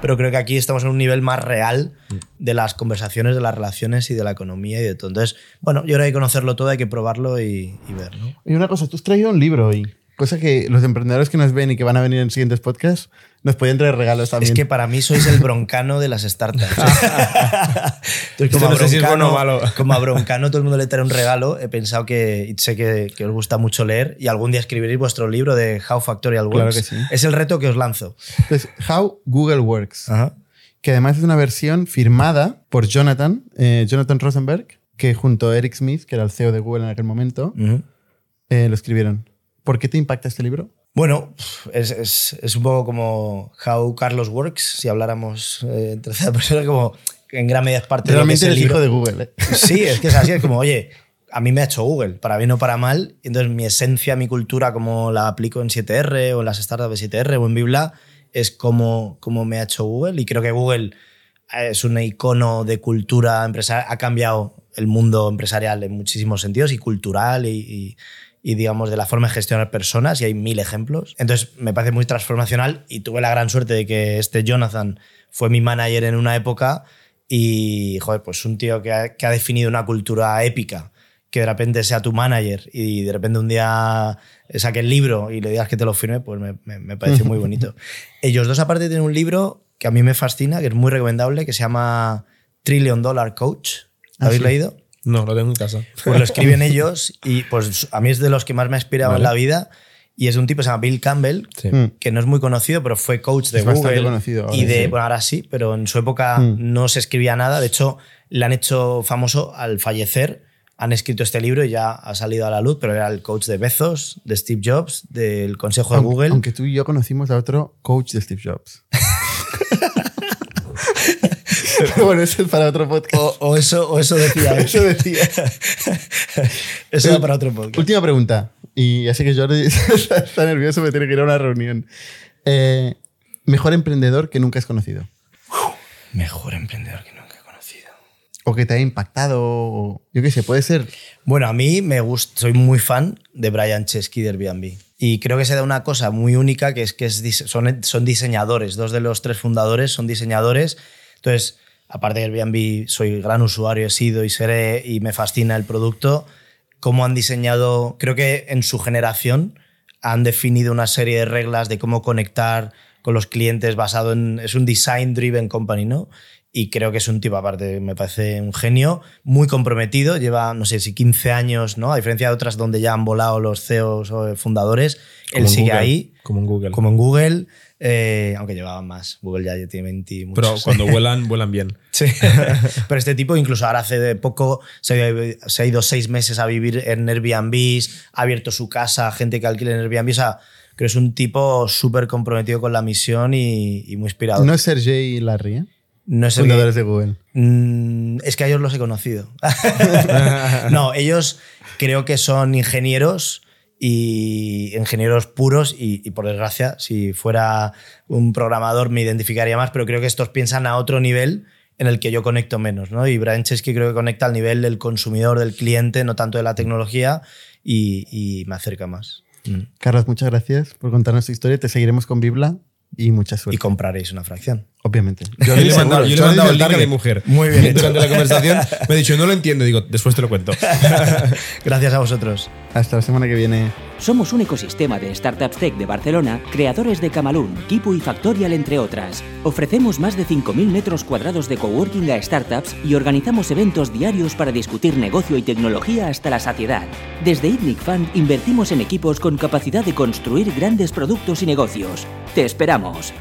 pero creo que aquí estamos en un nivel más real de las conversaciones, de las relaciones y de la economía y de todo. Entonces, bueno, yo que hay que conocerlo todo, hay que probarlo y, y ver, ¿no? Y una cosa, tú has traído un libro hoy. Cosa que los emprendedores que nos ven y que van a venir en siguientes podcasts nos podían traer regalos también. Es que para mí sois el broncano de las startups. Entonces, como, no a sé si es bueno o broncano, malo. como a broncano todo el mundo le trae un regalo, he pensado que sé que, que os gusta mucho leer y algún día escribiréis vuestro libro de How Factorial Claro Works. que sí. Es el reto que os lanzo. Entonces, How Google Works. Ajá. Que además es una versión firmada por Jonathan, eh, Jonathan Rosenberg, que junto a Eric Smith, que era el CEO de Google en aquel momento, eh, lo escribieron. ¿Por qué te impacta este libro? Bueno, es, es- es un poco como How Carlos Works, si habláramos eh, en tercera persona, como en gran medida es parte Realmente de lo que es el hijo libro. de Google. ¿eh? Sí, es que es así, es como, oye, a mí me ha hecho Google, para bien o para mal, y entonces mi esencia, mi cultura, como la aplico en 7R o en las startups de 7R o en Bibla, es como, como me ha hecho Google, y creo que Google es un icono de cultura empresarial, ha cambiado el mundo empresarial en muchísimos sentidos y cultural y, y- y, digamos de la forma de gestionar personas y hay mil ejemplos. Entonces me parece muy transformacional y tuve la gran suerte de que este Jonathan fue mi manager en una época y, joder, pues un tío que ha, que ha definido una cultura épica, que de repente sea tu manager y de repente un día saque el libro y le digas que te lo firme, pues me, me, me pareció muy bonito. Ellos dos aparte tienen un libro que a mí me fascina, que es muy recomendable, que se llama Trillion Dollar Coach. ¿Lo Ah, habéis sí. leído? No, lo tengo en casa. Pues lo escriben ellos y pues a mí es de los que más me ha inspirado en la vida y es de un tipo que se llama Bill Campbell, Sí. Mm. que no es muy conocido, pero fue coach de Es bastante Google conocido ahora, y de sí. bueno, ahora sí, pero en su época Mm. no se escribía nada, de hecho le han hecho famoso al fallecer. Han escrito este libro y ya ha salido a la luz, pero era el coach de Bezos, de Steve Jobs, del consejo de Aunque, Google. aunque tú y yo conocimos a otro coach de Steve Jobs. Pero bueno, eso es para otro podcast. o, o eso, o eso decía. Eso decía. Eso era para otro podcast. Última pregunta. Y ya sé que Jordi está, nervioso, me tiene que ir a una reunión. Eh, mejor emprendedor que nunca has conocido. Mejor emprendedor que nunca he conocido. O que te haya impactado. o- yo qué sé, puede ser. Bueno, a mí me gusta, soy muy fan de Brian Chesky de Airbnb. Y creo que se da una cosa muy única, que es que es son, son diseñadores. Dos de los tres fundadores son diseñadores. Entonces, aparte de Airbnb, soy gran usuario, he sido y seré, y me fascina el producto. Cómo han diseñado, creo que en su generación han definido una serie de reglas de cómo conectar con los clientes basado en... Es un design-driven company, ¿no? Y creo que es un tipo, aparte, me parece un genio, muy comprometido, lleva, no sé si 15 años, ¿no? A diferencia de otras donde ya han volado los CEOs o fundadores, Como él sigue Google, ahí, Como en Google. como en Google, eh, aunque llevaban más. Google ya tiene 20 y Pero muchos. cuando vuelan, vuelan bien. Sí. Pero este tipo, incluso ahora hace de poco, se ha, se ha ido seis meses a vivir en Airbnb, ha abierto su casa a gente que alquila en Airbnb. O sea, creo que es un tipo súper comprometido con la misión y, y muy inspirado. No es Sergey y Larry, ¿eh? No es fundadores de Google. Mm, es que a ellos los he conocido. no, ellos creo que son ingenieros y ingenieros puros y, y por desgracia, si fuera un programador me identificaría más, pero creo que estos piensan a otro nivel en el que yo conecto menos, ¿no? Y Brian Chesky creo que conecta al nivel del consumidor, del cliente, no tanto de la tecnología y, y me acerca más. Mm. Carlos, muchas gracias por contarnos tu historia. Te seguiremos con Bibla y mucha Y suerte. compraréis una fracción. Obviamente. Yo le he mandado, yo le he mandado el link a mi mujer. Muy bien. Durante la conversación me ha dicho, no lo entiendo. Digo, después te lo cuento. Gracias a vosotros. Hasta la semana que viene. Somos un ecosistema de startups tech de Barcelona, creadores de Camalún, Kipu y Factorial, entre otras. Ofrecemos más de 5.000 metros cuadrados de coworking a startups y organizamos eventos diarios para discutir negocio y tecnología hasta la saciedad. Desde ITNIC Fund invertimos en equipos con capacidad de construir grandes productos y negocios. ¡Te esperamos!